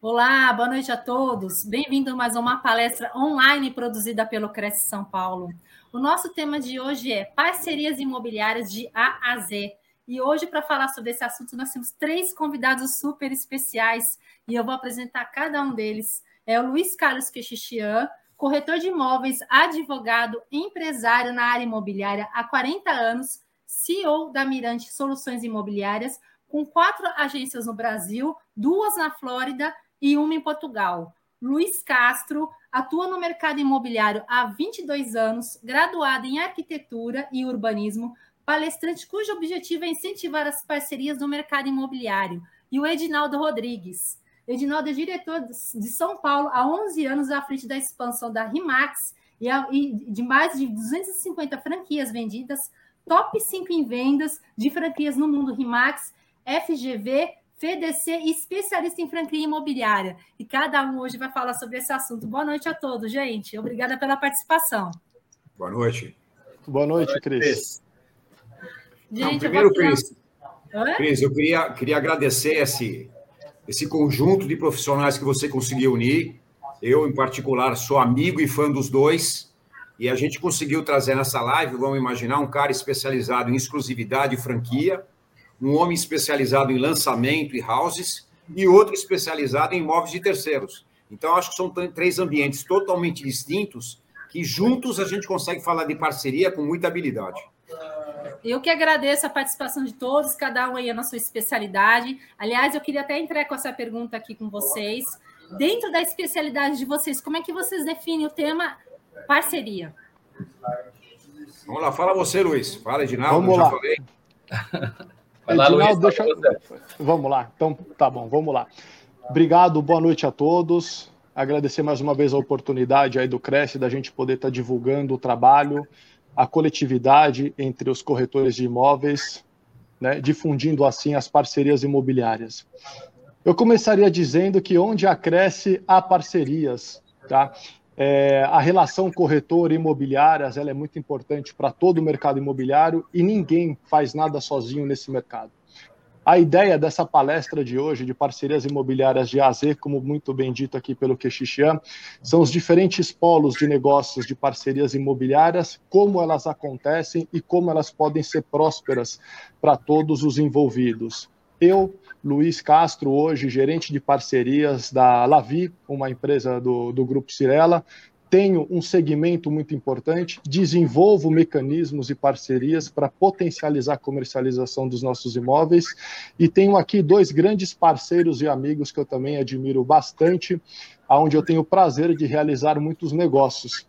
Olá, boa noite a todos. Bem-vindo a mais uma palestra online produzida pelo Cresce São Paulo. O nosso tema de hoje é parcerias imobiliárias de A a Z. E hoje, para falar sobre esse assunto, nós temos três convidados super especiais e eu vou apresentar cada um deles. É o Luiz Carlos Quexixian, corretor de imóveis, advogado, empresário na área imobiliária há 40 anos, CEO da Mirante Soluções Imobiliárias, com quatro agências no Brasil, duas na Flórida e uma em Portugal. Luiz Castro atua no mercado imobiliário há 22 anos, graduado em arquitetura e urbanismo, palestrante cujo objetivo é incentivar as parcerias no mercado imobiliário. E o Edinaldo Rodrigues. Edinaldo é diretor de São Paulo há 11 anos à frente da expansão da RIMAX e de mais de 250 franquias vendidas, top 5 em vendas de franquias no mundo RIMAX, FGV, FDC e especialista em franquia imobiliária. E cada um hoje vai falar sobre esse assunto. Boa noite a todos, gente. Obrigada pela participação. Boa noite. Boa noite, Cris. Gente, Não, primeiro, Cris, Cris, eu queria, queria agradecer esse, esse conjunto de profissionais que você conseguiu unir. Eu, em particular, sou amigo e fã dos dois. E a gente conseguiu trazer nessa live, vamos imaginar, um cara especializado em exclusividade e franquia, um homem especializado em lançamento e houses, e outro especializado em imóveis de terceiros. Então, acho que são três ambientes totalmente distintos que juntos a gente consegue falar de parceria com muita habilidade. Eu que agradeço a participação de todos, cada um aí na sua especialidade. Aliás, eu queria até entrar com essa pergunta aqui com vocês. Dentro da especialidade de vocês, como é que vocês definem o tema parceria? Vamos lá, fala você, Luiz. Fala, Edinaldo, Vamos lá. falei. Vai lá, Edinaldo, Luiz, deixa... Vamos lá, então tá bom, vamos lá. Obrigado, boa noite a todos. Agradecer mais uma vez a oportunidade aí do Cresce da gente poder estar divulgando o trabalho, a coletividade entre os corretores de imóveis, né, difundindo assim as parcerias imobiliárias. Eu começaria dizendo que onde acresce há parcerias, tá? É, a relação corretor imobiliárias ela é muito importante para todo o mercado imobiliário e ninguém faz nada sozinho nesse mercado. A ideia dessa palestra de hoje, de parcerias imobiliárias de AZ, como muito bem dito aqui pelo Quexixian, são os diferentes polos de negócios de parcerias imobiliárias, como elas acontecem e como elas podem ser prósperas para todos os envolvidos. Eu, Luiz Castro, hoje gerente de parcerias da Lavi, uma empresa do, do Grupo Cirela, tenho um segmento muito importante, desenvolvo mecanismos e parcerias para potencializar a comercialização dos nossos imóveis e tenho aqui dois grandes parceiros e amigos que eu também admiro bastante, aonde eu tenho o prazer de realizar muitos negócios.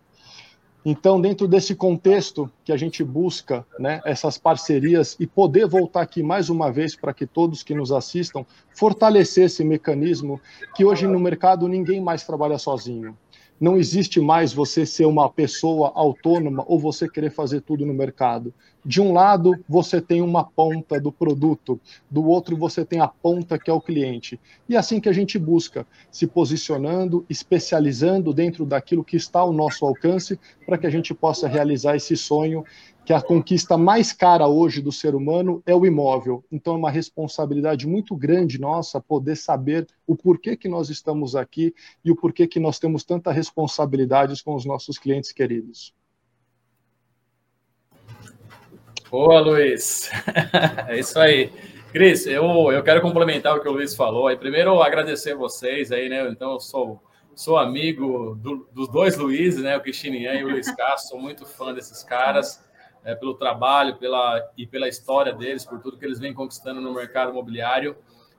Então, dentro desse contexto que a gente busca né, essas parcerias e poder voltar aqui mais uma vez para que todos que nos assistam fortalecer esse mecanismo que hoje no mercado ninguém mais trabalha sozinho. Não existe mais você ser uma pessoa autônoma ou você querer fazer tudo no mercado. De um lado, você tem uma ponta do produto, do outro, você tem a ponta que é o cliente. E é assim que a gente busca, se posicionando, especializando dentro daquilo que está ao nosso alcance, para que a gente possa realizar esse sonho que a conquista mais cara hoje do ser humano é o imóvel. Então é uma responsabilidade muito grande nossa poder saber o porquê que nós estamos aqui e o porquê que nós temos tanta responsabilidade com os nossos clientes queridos. Boa, Luiz. É isso aí. Cris, eu, eu quero complementar o que o Luiz falou. Primeiro, agradecer vocês aí, né? Então, eu sou, sou amigo do, dos dois Luizes, né? O Cristinian e o Luiz Castro. Sou muito fã desses caras é, pelo trabalho pela, e pela história deles, por tudo que eles vêm conquistando no mercado imobiliário.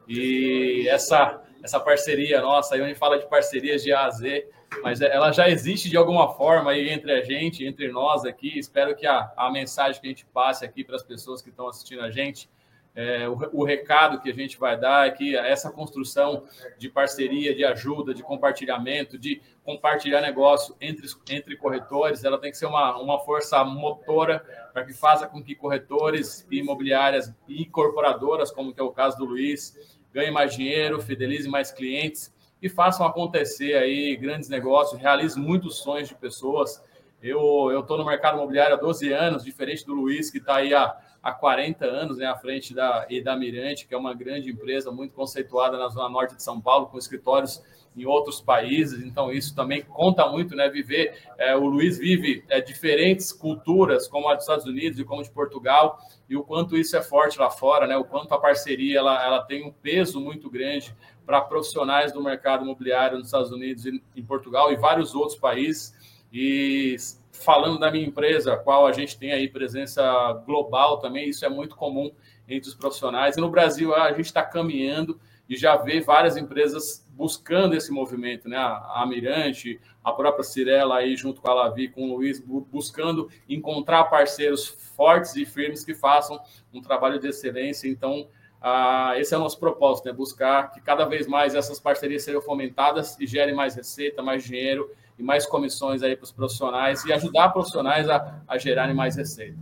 E essa, essa parceria nossa, aí a gente fala de parcerias de A a Z, mas ela já existe de alguma forma aí entre a gente, entre nós aqui. Espero que a, a mensagem que a gente passe aqui para as pessoas que estão assistindo a gente é, o, o, recado que a gente vai dar é que essa construção de parceria, de ajuda, de compartilhamento, de compartilhar negócio entre, entre corretores, ela tem que ser uma, uma força motora para que faça com que corretores imobiliárias e incorporadoras, como que é o caso do Luiz, ganhem mais dinheiro, fidelizem mais clientes e façam acontecer aí grandes negócios, realizem muitos sonhos de pessoas. Eu estou no mercado imobiliário há 12 anos, diferente do Luiz, que está aí há há 40 anos né, à frente da, da Mirante, que é uma grande empresa muito conceituada na Zona Norte de São Paulo, com escritórios em outros países, então isso também conta muito, né? Viver, é, o Luiz vive é, diferentes culturas, como a dos Estados Unidos e como de Portugal, e o quanto isso é forte lá fora, né? O quanto a parceria ela, ela tem um peso muito grande para profissionais do mercado imobiliário nos Estados Unidos e em Portugal e vários outros países. E falando da minha empresa, qual a gente tem aí presença global também, isso é muito comum entre os profissionais. E no Brasil a gente está caminhando e já vê várias empresas buscando esse movimento, né? A, Mirante, a própria Cirela aí junto com a Lavi, com o Luiz, buscando encontrar parceiros fortes e firmes que façam um trabalho de excelência. Então, ah, esse é o nosso propósito, né? Buscar que cada vez mais essas parcerias sejam fomentadas e gerem mais receita, mais dinheiro e mais comissões aí para os profissionais e ajudar profissionais a, a gerarem mais receita.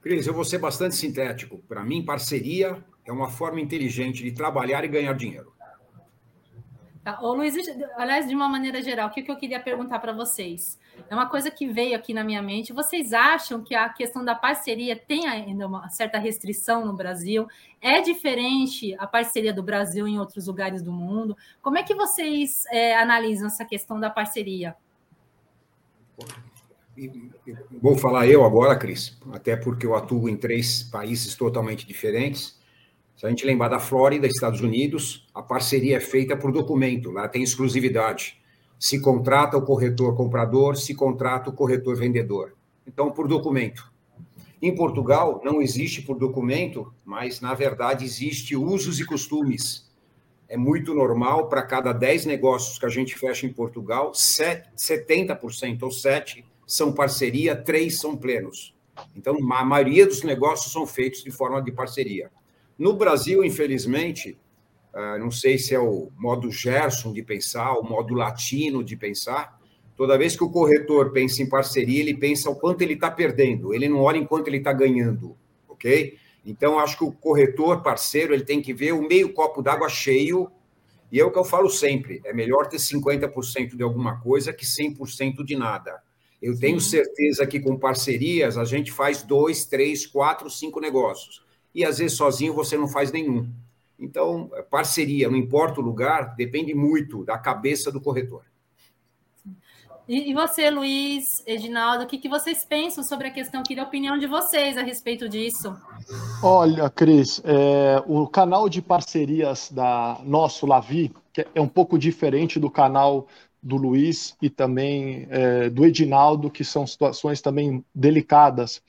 Cris, eu vou ser bastante sintético. Para mim, parceria é uma forma inteligente de trabalhar e ganhar dinheiro. Tá. Ô, Luiz, aliás, de uma maneira geral, o que eu queria perguntar para vocês? É uma coisa que veio aqui na minha mente. Vocês acham que a questão da parceria tem ainda uma certa restrição no Brasil? É diferente a parceria do Brasil em outros lugares do mundo? Como é que vocês é, analisam essa questão da parceria? Vou falar eu agora, Cris, até porque eu atuo em três países totalmente diferentes. Se a gente lembrar da Flórida, Estados Unidos, a parceria é feita por documento, lá tem exclusividade. Se contrata o corretor comprador, se contrata o corretor vendedor. Então, por documento. Em Portugal, não existe por documento, mas, na verdade, existe usos e costumes. É muito normal, para cada 10 negócios que a gente fecha em Portugal, 70% ou 7 são parceria, 3 são plenos. Então, a maioria dos negócios são feitos de forma de parceria. No Brasil, infelizmente, ah, não sei se é o modo Gerson de pensar, o modo latino de pensar, toda vez que o corretor pensa em parceria, ele pensa o quanto ele está perdendo, ele não olha enquanto ele está ganhando, ok? Então, acho que o corretor parceiro ele tem que ver o meio copo d'água cheio, e é o que eu falo sempre: é melhor ter 50% de alguma coisa que 100% de nada. Eu tenho certeza que com parcerias a gente faz dois, três, quatro, cinco negócios e às vezes sozinho você não faz nenhum. Então, parceria, não importa o lugar, depende muito da cabeça do corretor. E, você, Luiz, Edinaldo, o que, que vocês pensam sobre a questão? Eu queria a opinião de vocês a respeito disso. Olha, Cris, é, o canal de parcerias da nosso Lavi que é um pouco diferente do canal do Luiz e também é, do Edinaldo, que são situações também delicadas.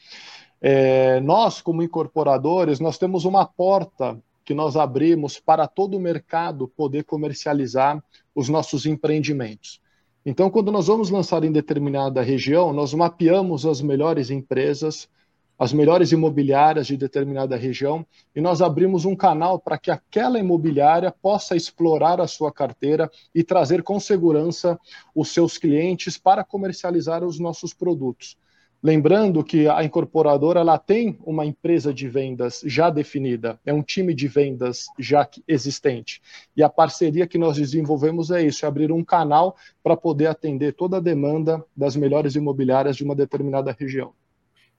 É, nós, como incorporadores, nós temos uma porta que nós abrimos para todo o mercado poder comercializar os nossos empreendimentos. Então, quando nós vamos lançar em determinada região, nós mapeamos as melhores empresas, as melhores imobiliárias de determinada região, e nós abrimos um canal para que aquela imobiliária possa explorar a sua carteira e trazer com segurança os seus clientes para comercializar os nossos produtos. Lembrando que a incorporadora ela tem uma empresa de vendas já definida, é um time de vendas já existente. E a parceria que nós desenvolvemos é isso, é abrir um canal para poder atender toda a demanda das melhores imobiliárias de uma determinada região.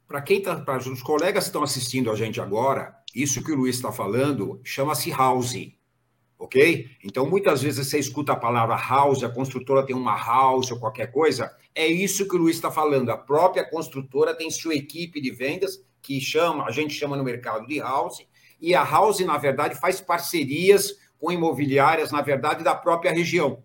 Para quem para os colegas que estão assistindo a gente agora, isso que o Luiz está falando chama-se house ok? Então, muitas vezes você escuta a palavra house, a construtora tem uma house ou qualquer coisa, é isso que o Luiz está falando. A própria construtora tem sua equipe de vendas, que chama, a gente chama no mercado de house, e a house, na verdade, faz parcerias com imobiliárias, na verdade, da própria região.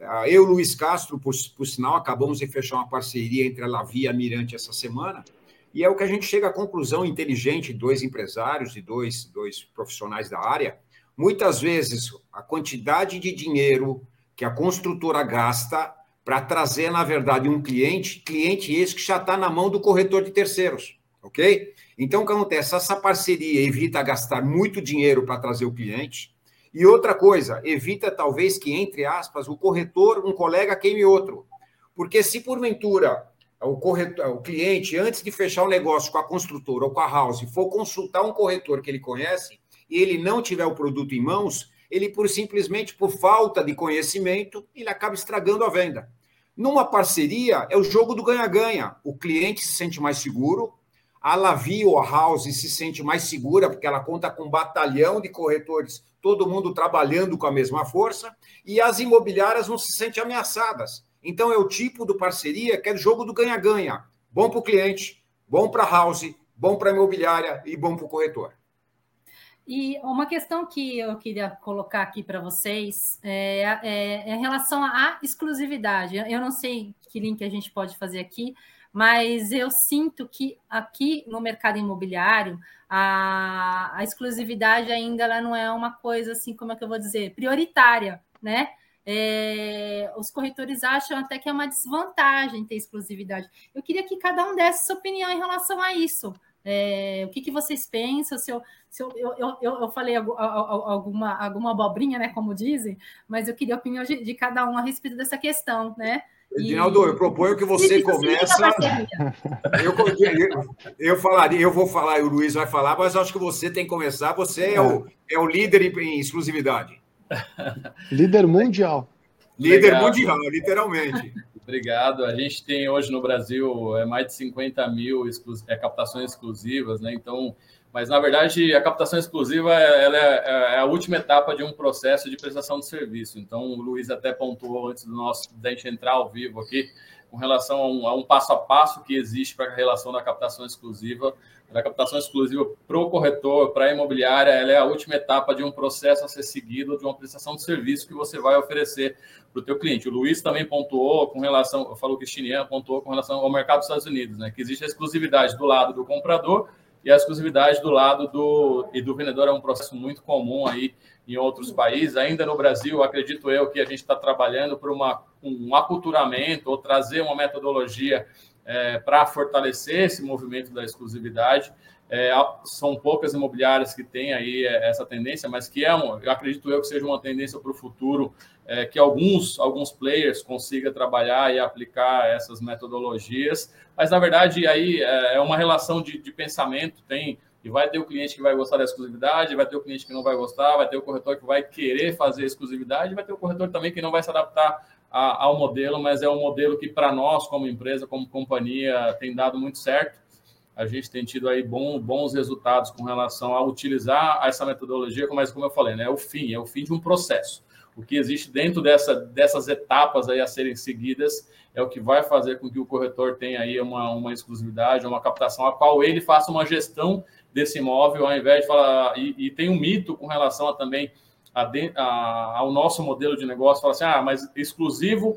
Ah, eu, Luiz Castro, por, por sinal, acabamos de fechar uma parceria entre a Lavi e a Mirante essa semana, e é o que a gente chega à conclusão inteligente, dois empresários e dois, dois profissionais da área, Muitas vezes, a quantidade de dinheiro que a construtora gasta para trazer, na verdade, um cliente, cliente esse que já está na mão do corretor de terceiros. ok? Então, o que acontece? Essa parceria evita gastar muito dinheiro para trazer o cliente. E outra coisa, evita talvez que, entre aspas, o corretor, um colega queime outro. Porque se porventura o, corretor, o cliente, antes de fechar o negócio com a construtora ou com a house, for consultar um corretor que ele conhece e ele não tiver o produto em mãos, ele por simplesmente por falta de conhecimento, ele acaba estragando a venda. Numa parceria, é o jogo do ganha-ganha. O cliente se sente mais seguro, a Lavi ou a House se sente mais segura, porque ela conta com um batalhão de corretores, todo mundo trabalhando com a mesma força, e as imobiliárias não se sentem ameaçadas. Então, é o tipo do parceria que é o jogo do ganha-ganha. Bom para o cliente, bom para a House, bom para a imobiliária e bom para o corretor. E uma questão que eu queria colocar aqui para vocês é, é, é, em relação à exclusividade. Eu não sei que link a gente pode fazer aqui, mas eu sinto que aqui no mercado imobiliário a, a exclusividade ainda ela não é uma coisa assim, como é que eu vou dizer, prioritária, né? É, os corretores acham até que é uma desvantagem ter exclusividade. Eu queria que cada um desse sua opinião em relação a isso. É, o que, que, vocês pensam? Se eu, se eu, eu, eu, eu falei alguma, alguma abobrinha, né? Como dizem, mas eu queria a opinião de, de cada um a respeito dessa questão, né? Edinaldo, eu proponho que você comece. Eu, eu, eu, falaria, eu vou falar e o Luiz vai falar, mas acho que você tem que começar. Você é, o, é o líder em, em exclusividade. líder mundial. Líder Legal. mundial, literalmente. Obrigado. A gente tem hoje no Brasil é, mais de 50 mil é, captações exclusivas, né? Então, mas na verdade a captação exclusiva ela é, é, a última etapa de um processo de prestação de serviço. Então, o Luiz até pontuou antes do nosso da gente entrar ao vivo aqui com relação a um, a um passo a passo que existe para a relação da captação exclusiva. A captação exclusiva para o corretor, para a imobiliária, ela é a última etapa de um processo a ser seguido, de uma prestação de serviço que você vai oferecer para o teu cliente. O Luiz também pontuou com relação, falou que Chinian pontuou com relação ao mercado dos Estados Unidos, né? Que existe a exclusividade do lado do comprador e a exclusividade do lado do e do vendedor é um processo muito comum aí em outros países. Ainda no Brasil, acredito eu que a gente está trabalhando por uma, um aculturamento ou trazer uma metodologia é, para fortalecer esse movimento da exclusividade. É, são poucas imobiliárias que têm aí é, essa tendência, mas que é um, eu acredito eu que seja uma tendência para o futuro, é, que alguns, alguns players consigam trabalhar e aplicar essas metodologias. Mas, na verdade, aí é, é uma relação de, de pensamento, tem e vai ter o cliente que vai gostar da exclusividade, vai ter o cliente que não vai gostar, vai ter o corretor que vai querer fazer exclusividade, vai ter o corretor também que não vai se adaptar ao modelo, mas é um modelo que para nós, como empresa, como companhia, tem dado muito certo. A gente tem tido aí bom, bons resultados com relação a utilizar essa metodologia, mas como eu falei, né, é o fim, é o fim de um processo. O que existe dentro dessa, dessas etapas aí a serem seguidas é o que vai fazer com que o corretor tenha aí uma, uma exclusividade, uma captação, a qual ele faça uma gestão desse imóvel, ao invés de falar. E, e tem um mito com relação a também a, a, ao nosso modelo de negócio, falar assim, ah, mas exclusivo,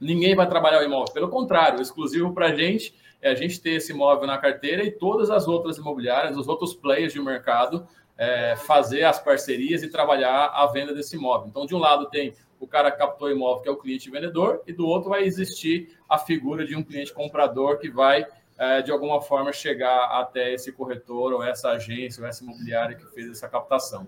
ninguém vai trabalhar o imóvel. Pelo contrário, exclusivo para a gente é a gente ter esse imóvel na carteira e todas as outras imobiliárias, os outros players de mercado, é, fazer as parcerias e trabalhar a venda desse imóvel. Então, de um lado tem o cara que captou imóvel, que é o cliente vendedor, e do outro vai existir a figura de um cliente comprador que vai, é, de alguma forma, chegar até esse corretor ou essa agência ou essa imobiliária que fez essa captação.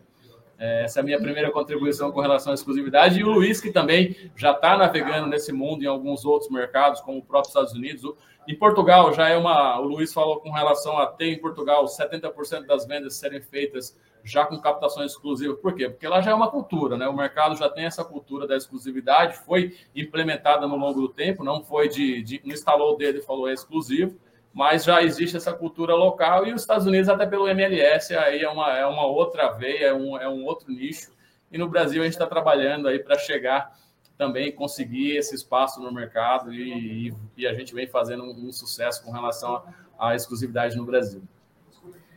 É, essa é a minha primeira contribuição com relação à exclusividade. E o Luiz, que também já está navegando nesse mundo em alguns outros mercados, como o próprio Estados Unidos. Em Portugal, já é uma. O Luiz falou com relação a ter em Portugal 70% das vendas serem feitas já com captação exclusiva. Por quê? Porque lá já é uma cultura, né? O mercado já tem essa cultura da exclusividade, foi implementada no longo do tempo, não foi de. de não instalou o dedo e falou é exclusivo mas já existe essa cultura local e os Estados Unidos, até pelo MLS, aí é uma, é uma outra veia, é um, é um outro nicho. E no Brasil a gente está trabalhando aí para chegar também conseguir esse espaço no mercado e, e, e a gente vem fazendo um, um sucesso com relação à exclusividade no Brasil.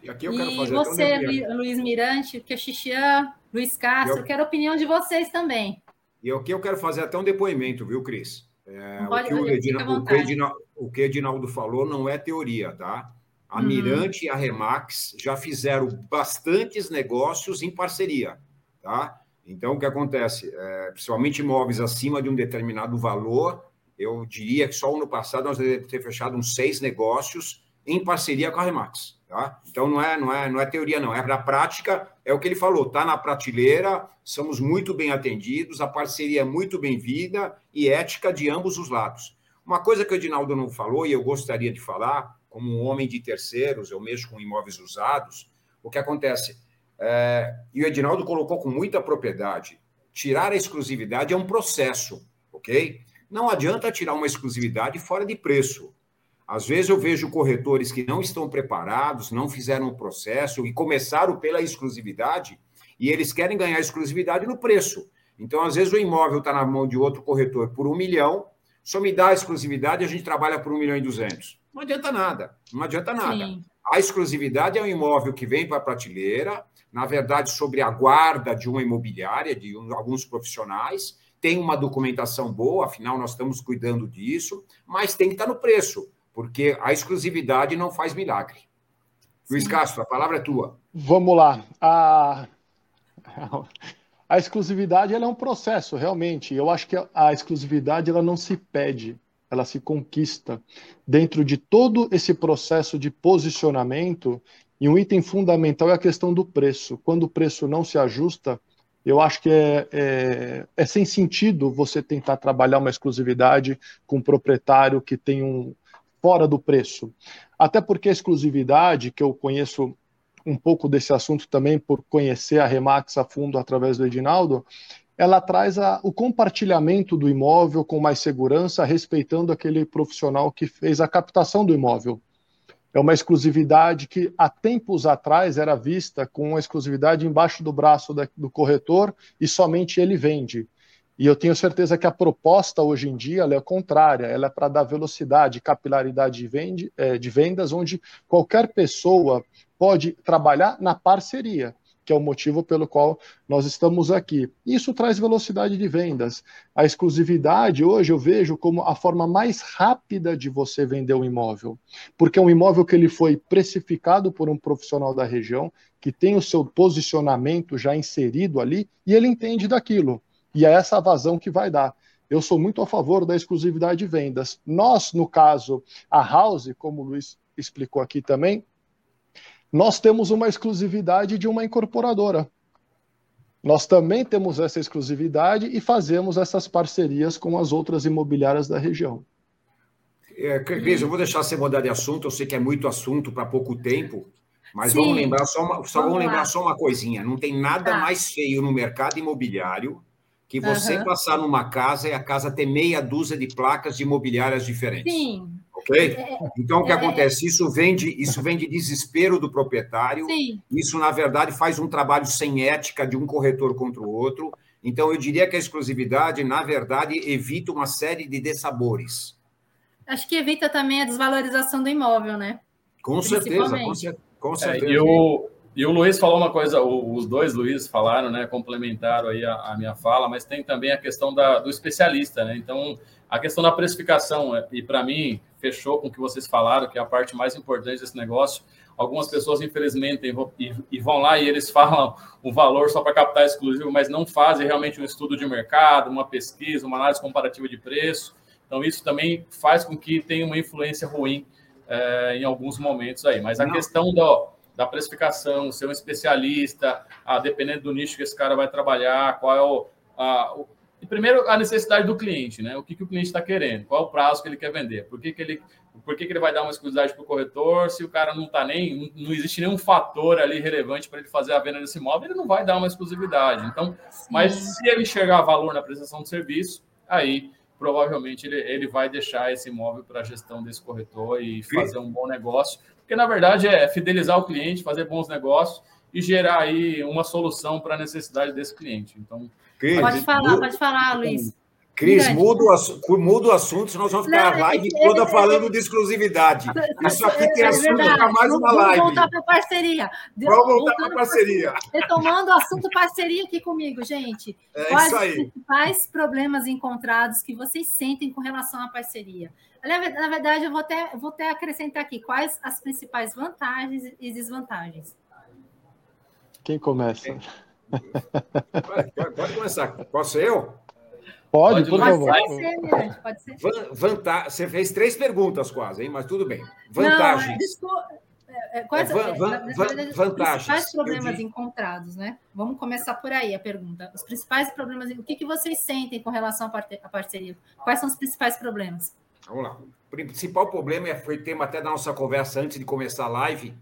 E, aqui eu quero fazer e você, Luiz Mirante, que é Xixian, Luiz Castro, eu... quero a opinião de vocês também. E aqui eu quero fazer até um depoimento, viu, Cris? É, o, que o, Edina, o, que Edina, o que Edinaldo falou não é teoria, tá? A uhum. Mirante e a Remax já fizeram bastantes negócios em parceria, tá? Então, o que acontece? É, principalmente imóveis acima de um determinado valor, eu diria que só ano passado nós devemos ter fechado uns seis negócios em parceria com a Remax. Tá? Então não é, não é, não é teoria, não. É na prática, é o que ele falou, está na prateleira, somos muito bem atendidos, a parceria é muito bem-vinda e ética de ambos os lados. Uma coisa que o Edinaldo não falou, e eu gostaria de falar, como um homem de terceiros, eu mexo com imóveis usados, o que acontece? É, e o Edinaldo colocou com muita propriedade: tirar a exclusividade é um processo, ok? Não adianta tirar uma exclusividade fora de preço. Às vezes eu vejo corretores que não estão preparados, não fizeram o processo e começaram pela exclusividade e eles querem ganhar exclusividade no preço. Então, às vezes, o imóvel está na mão de outro corretor por um milhão, só me dá a exclusividade e a gente trabalha por um milhão e duzentos. Não adianta nada, não adianta nada. Sim. A exclusividade é um imóvel que vem para a prateleira, na verdade, sobre a guarda de uma imobiliária, de um, alguns profissionais, tem uma documentação boa, afinal, nós estamos cuidando disso, mas tem que estar no preço porque a exclusividade não faz milagre. Sim. Luiz Castro, a palavra é tua. Vamos lá. A, a exclusividade é um processo, realmente. Eu acho que a exclusividade ela não se pede, ela se conquista. Dentro de todo esse processo de posicionamento, e um item fundamental é a questão do preço. Quando o preço não se ajusta, eu acho que é, é, é, sem sentido você tentar trabalhar uma exclusividade com um proprietário que tem um, fora do preço. Até porque a exclusividade, que eu conheço um pouco desse assunto também por conhecer a Remax a fundo através do Edinaldo, ela traz a, o compartilhamento do imóvel com mais segurança, respeitando aquele profissional que fez a captação do imóvel. É uma exclusividade que há tempos atrás era vista com uma exclusividade embaixo do braço da, do corretor e somente ele vende. E eu tenho certeza que a proposta hoje em dia é contrária, ela é para dar velocidade, capilaridade de, vende, é, de vendas, onde qualquer pessoa pode trabalhar na parceria, que é o motivo pelo qual nós estamos aqui. Isso traz velocidade de vendas. A exclusividade, hoje, eu vejo como a forma mais rápida de você vender um imóvel, porque é um imóvel que ele foi precificado por um profissional da região, que tem o seu posicionamento já inserido ali, e ele entende daquilo. E é essa vazão que vai dar. Eu sou muito a favor da exclusividade de vendas. Nós, no caso, a House, como o Luiz explicou aqui também, nós temos uma exclusividade de uma incorporadora. Nós também temos essa exclusividade e fazemos essas parcerias com as outras imobiliárias da região. É, Cris, eu vou deixar você mudar de assunto, eu sei que é muito assunto para pouco tempo, mas Sim. vamos lembrar só uma, só vamos, vamos lembrar só uma coisinha. Não tem nada tá. mais feio no mercado imobiliário que você uhum. passar numa casa e a casa ter meia dúzia de placas de imobiliárias diferentes. Sim. Ok? É, é então, o que é, acontece? Isso vem, de, isso vem de desespero do proprietário. Sim. Isso, na verdade, faz um trabalho sem ética de um corretor contra o outro. Então, eu diria que a exclusividade, na verdade, evita uma série de dessabores. Acho que evita também a desvalorização do imóvel, né? Com certeza, com, cer com é, certeza. É, eu, e o Luiz falou uma coisa, os dois Luiz falaram, né, complementaram aí a, a minha fala, mas tem também a questão da, do especialista, né? Então, a questão da precificação, é, e para mim, fechou com o que vocês falaram, que é a parte mais importante desse negócio. Algumas pessoas, infelizmente, e, vão lá e eles falam o valor só para captar exclusivo, mas não fazem realmente um estudo de mercado, uma pesquisa, uma análise comparativa de preço. Então, isso também faz com que tenha uma influência ruim é, em alguns momentos aí. Mas a não. questão do da precificação, ser um especialista, a dependendo do nicho que esse cara vai trabalhar, qual é o, a, o primeiro a necessidade do cliente, né? O que, que o cliente está querendo, qual é o prazo que ele quer vender, por que, que ele por que, que ele vai dar uma exclusividade para o corretor se o cara não está nem, não existe nenhum fator ali relevante para ele fazer a venda desse imóvel, ele não vai dar uma exclusividade. Então, Sim. mas se ele enxergar valor na prestação de serviço, aí provavelmente ele, ele vai deixar esse imóvel para a gestão desse corretor e fazer um bom negócio, porque na verdade é fidelizar o cliente, fazer bons negócios e gerar aí uma solução para a necessidade desse cliente. Então, pode falar, pode falar, Luiz. Cris, muda o, muda o assunto, senão nós vamos ficar não, a live é, toda é, falando de exclusividade. Isso aqui tem é assunto para mais uma live. Vamos voltar para parceria. Vamos voltar para parceria. Retomando o assunto parceria aqui comigo, gente. É Quais isso aí. os principais problemas encontrados que vocês sentem com relação à parceria? Na verdade, eu vou até, vou até acrescentar aqui quais as principais vantagens e desvantagens. Quem começa? Pode, pode começar. Posso eu? Pode, por favor. Pode ser, pode ser. Vanta... Você fez três perguntas quase, hein? Mas tudo bem. Vantagens. Não, quais, é, van, van, na verdade, vantagens. Os principais problemas encontrados, né? Vamos começar por aí a pergunta. Os principais problemas, o que, que vocês sentem com relação à parceria? Quais são os principais problemas? Vamos lá. O principal problema, foi tema até da nossa conversa antes de começar a live,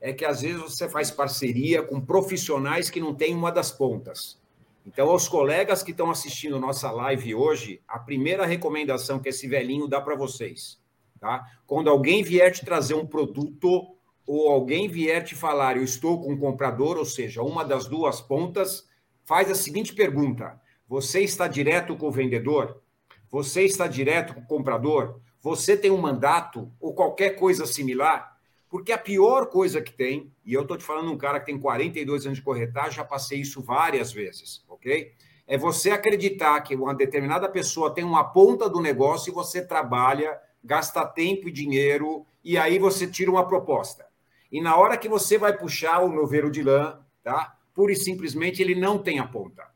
é que às vezes você faz parceria com profissionais que não têm uma das pontas. Então, aos colegas que estão assistindo nossa live hoje, a primeira recomendação que esse velhinho dá para vocês, tá? Quando alguém vier te trazer um produto ou alguém vier te falar, eu estou com um comprador, ou seja, uma das duas pontas, faz a seguinte pergunta: você está direto com o vendedor? Você está direto com o comprador? Você tem um mandato ou qualquer coisa similar? Porque a pior coisa que tem, e eu estou te falando um cara que tem 42 anos de corretagem, já passei isso várias vezes, ok? É você acreditar que uma determinada pessoa tem uma ponta do negócio e você trabalha, gasta tempo e dinheiro, e aí você tira uma proposta. E na hora que você vai puxar o noveiro de lã, tá? Pura e simplesmente ele não tem a ponta.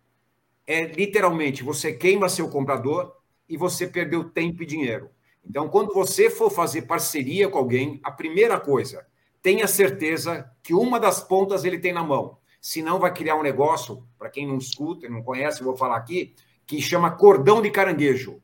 É literalmente você queima seu comprador e você perdeu tempo e dinheiro. Então, quando você for fazer parceria com alguém, a primeira coisa, tenha certeza que uma das pontas ele tem na mão. Senão vai criar um negócio, para quem não escuta, não conhece, vou falar aqui, que chama cordão de caranguejo.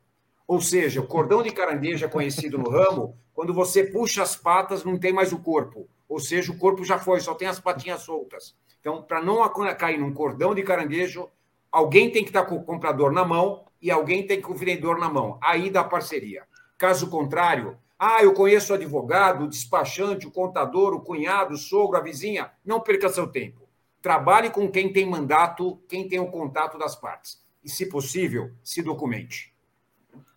Ou seja, o cordão de caranguejo é conhecido no ramo quando você puxa as patas, não tem mais o corpo. Ou seja, o corpo já foi, só tem as patinhas soltas. Então, para não cair num cordão de caranguejo, alguém tem que estar com o comprador na mão e alguém tem que o vendedor na mão. Aí dá parceria. Caso contrário, ah, eu conheço o advogado, o despachante, o contador, o cunhado, o sogro, a vizinha. Não perca seu tempo. Trabalhe com quem tem mandato, quem tem o contato das partes. E, se possível, se documente.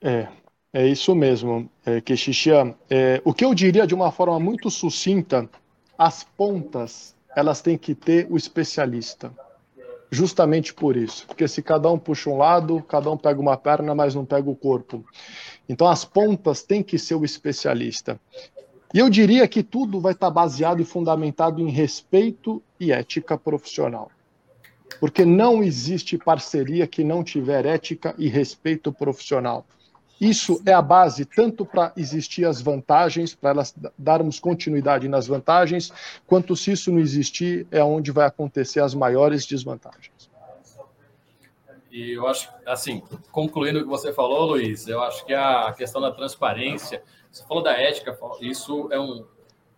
É, é isso mesmo, é, Quixixia. É, o que eu diria de uma forma muito sucinta, as pontas, elas têm que ter o especialista. Justamente por isso. Porque se cada um puxa um lado, cada um pega uma perna, mas não pega o corpo. Então, as pontas têm que ser o especialista. E eu diria que tudo vai estar baseado e fundamentado em respeito e ética profissional. Porque não existe parceria que não tiver ética e respeito profissional. Isso é a base tanto para existir as vantagens, para elas darmos continuidade nas vantagens, quanto se isso não existir, é onde vai acontecer as maiores desvantagens. E eu acho, assim, concluindo o que você falou, Luiz, eu acho que a questão da transparência, você falou da ética, isso é um.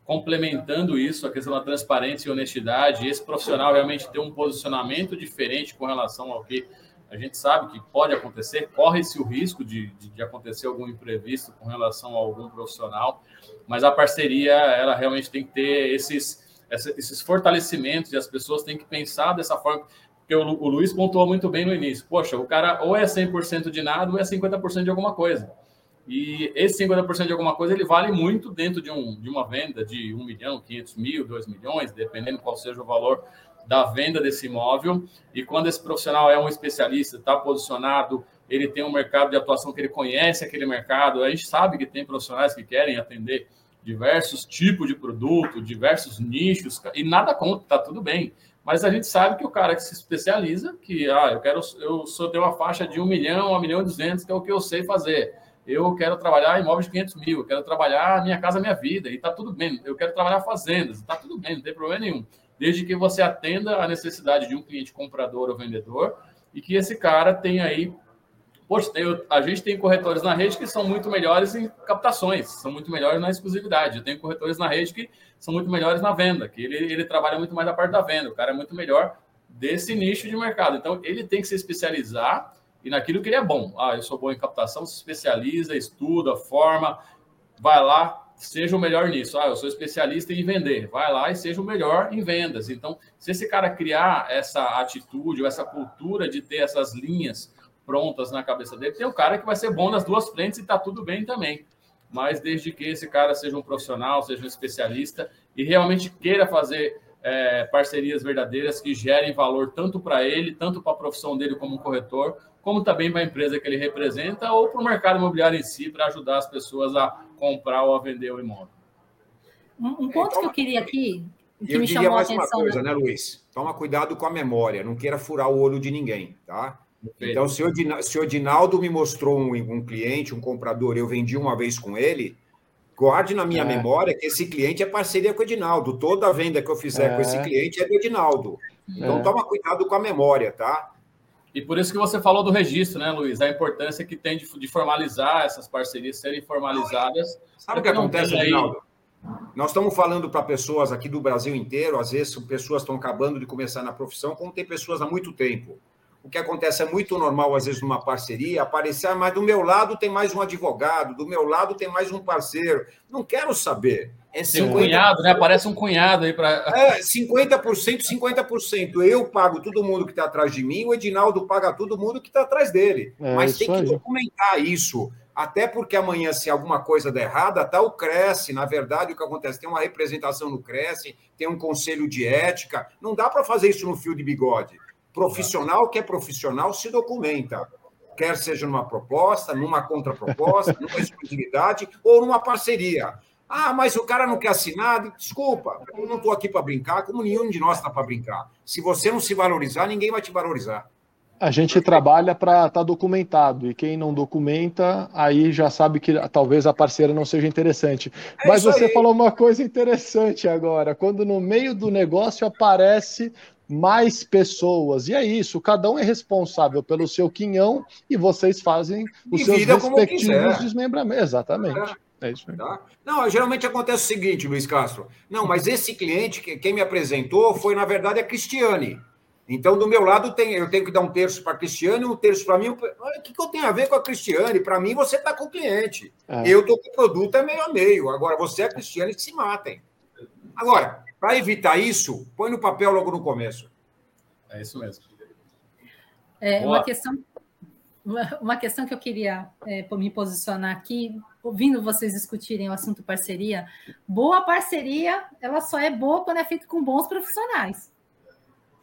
Complementando isso, a questão da transparência e honestidade, esse profissional realmente ter um posicionamento diferente com relação ao que a gente sabe que pode acontecer, corre-se o risco de, de, de, acontecer algum imprevisto com relação a algum profissional, mas a parceria, ela realmente tem que ter esses, esses fortalecimentos e as pessoas têm que pensar dessa forma. Porque o, o Luiz pontuou muito bem no início. Poxa, o cara ou é 100% de nada ou é 50% de alguma coisa. E esse 50% de alguma coisa, ele vale muito dentro de, um, de uma venda de 1 milhão, 500 mil, 2 milhões, dependendo qual seja o valor da venda desse imóvel. E quando esse profissional é um especialista, está posicionado, ele tem um mercado de atuação que ele conhece aquele mercado, a gente sabe que tem profissionais que querem atender diversos tipos de produto, diversos nichos, e nada contra, tá tudo bem. Mas a gente sabe que o cara que se especializa, que ah, eu quero, eu sou ter uma faixa de 1 milhão, 1 milhão e 200, que é o que eu sei fazer. Eu quero trabalhar imóveis de 500 mil, eu quero trabalhar minha casa, minha vida, e tá tudo bem. Eu quero trabalhar fazendas, tá tudo bem, não tem problema nenhum. Desde que você atenda a necessidade de um cliente comprador ou vendedor e que esse cara tenha aí Poxa, tem, a gente tem corretores na rede que são muito melhores em captações, são muito melhores na exclusividade. Eu tenho corretores na rede que são muito melhores na venda, que ele, ele trabalha muito mais na parte da venda, o cara é muito melhor desse nicho de mercado. Então, ele tem que se especializar e naquilo que ele é bom. Ah, eu sou bom em captação, se especializa, estuda, forma, vai lá, seja o melhor nisso. Ah, eu sou especialista em vender. Vai lá e seja o melhor em vendas. Então, se esse cara criar essa atitude ou essa cultura de ter essas linhas prontas na cabeça dele, tem o cara que vai ser bom nas duas frentes e tá tudo bem também. Mas desde que esse cara seja um profissional, seja um especialista e realmente queira fazer é, parcerias verdadeiras que gerem valor tanto para ele, tanto para a profissão dele como corretor, como também para a empresa que ele representa ou para o mercado imobiliário em si, para ajudar as pessoas a comprar ou a vender o imóvel. Um, ponto então, que eu queria aqui, que eu me chamou a atenção. Uma coisa, né, Luiz? Toma cuidado com a memória, não queira furar o olho de ninguém, tá? Então, se o, se o Edinaldo me mostrou um, um, cliente, um comprador, eu vendi uma vez com ele, guarde na minha é. memória que esse cliente é parceria com o Edinaldo. Toda venda que eu fizer é. com esse é. cliente é do Edinaldo. Então, é. toma cuidado com a memória, tá? E por isso que você falou do registro, né, Luiz? A importância que tem de, de formalizar essas parcerias, serem formalizadas. Sabe o que acontece, Edinaldo? Nós estamos falando para pessoas aqui do Brasil inteiro, às vezes pessoas estão acabando de começar na profissão, como tem pessoas há muito tempo. O que acontece é muito normal, às vezes, numa parceria, aparecer, ah, mas do meu lado tem mais um advogado, do meu lado tem mais um parceiro. Não quero saber. É 50%. Tem um cunhado, né? Parece um cunhado aí para. É, 50%, 50%. Eu pago todo mundo que está atrás de mim, o Edinaldo paga todo mundo que está atrás dele. É, mas tem que aí. documentar isso. Até porque amanhã, se alguma coisa der errada, tá o Cresce. Na verdade, o que acontece? Tem uma representação no Cresce, tem um conselho de ética. Não dá para fazer isso no fio de bigode. Profissional que é profissional se documenta. Quer seja numa proposta, numa contraproposta, numa exclusividade ou numa parceria. Ah, mas o cara não quer assinar. Desculpa, eu não estou aqui para brincar, como nenhum de nós está para brincar. Se você não se valorizar, ninguém vai te valorizar. A gente trabalha para estar tá documentado, e quem não documenta, aí já sabe que talvez a parceira não seja interessante. É Mas você aí. falou uma coisa interessante agora, quando no meio do negócio aparece mais pessoas. E é isso, cada um é responsável pelo seu quinhão e vocês fazem os e seus respectivos desmembramentos. Exatamente. É. É isso aí. Tá? Não, geralmente acontece o seguinte, Luiz Castro. Não, mas esse cliente, quem me apresentou, foi, na verdade, a Cristiane. Então, do meu lado, tem, eu tenho que dar um terço para a Cristiane, um terço para mim. O que, que eu tenho a ver com a Cristiane? Para mim, você está com o cliente. É. Eu estou com o produto, é meio a meio. Agora, você e a Cristiane que se matem. Agora, para evitar isso, põe no papel logo no começo. É isso mesmo. É, uma, questão, uma questão que eu queria é, me posicionar aqui, ouvindo vocês discutirem o assunto parceria, boa parceria, ela só é boa quando é feita com bons profissionais.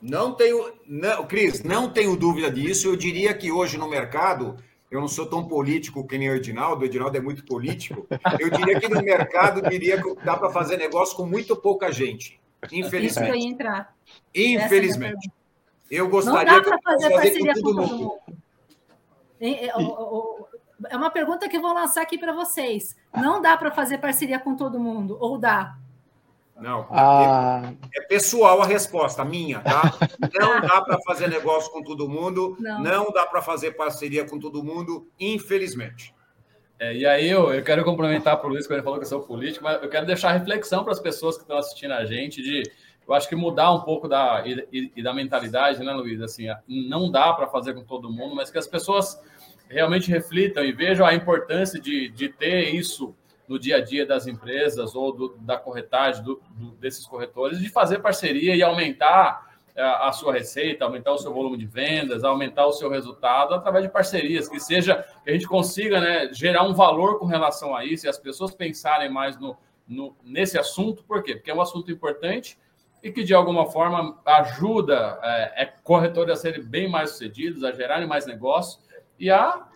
Não tenho, não, Cris, não tenho dúvida disso. Eu diria que hoje no mercado eu não sou tão político que nem o Edinaldo, o Edinaldo é muito político. Eu diria que no mercado diria que dá para fazer negócio com muito pouca gente. Infelizmente. Isso ia entrar. Infelizmente. Eu gostaria não dá para fazer parceria com todo mundo. É, é, é uma pergunta que eu vou lançar aqui para vocês. Não dá para fazer parceria com todo mundo, ou dá? Não, ah... é, pessoal a resposta, minha, tá? Não dá para fazer negócio com todo mundo, não, não dá para fazer parceria com todo mundo, infelizmente. É, e aí eu, eu quero complementar para o Luiz, quando ele falou que eu sou político, mas eu quero deixar reflexão para as pessoas que estão assistindo a gente de eu acho que mudar um pouco da, e, e da mentalidade, né, Luiz? Assim, não dá para fazer com todo mundo, mas que as pessoas realmente reflitam e vejam a importância de, de ter isso no dia a dia das empresas ou do, da corretagem do, do, desses corretores, de fazer parceria e aumentar a, é, a, sua receita, aumentar o seu volume de vendas, aumentar o seu resultado através de parcerias, que seja que a gente consiga né, gerar um valor com relação a isso e as pessoas pensarem mais no, no, nesse assunto, por quê? Porque é um assunto importante e que de alguma forma ajuda é, é corretores a serem bem mais sucedidos, a gerarem mais negócios e a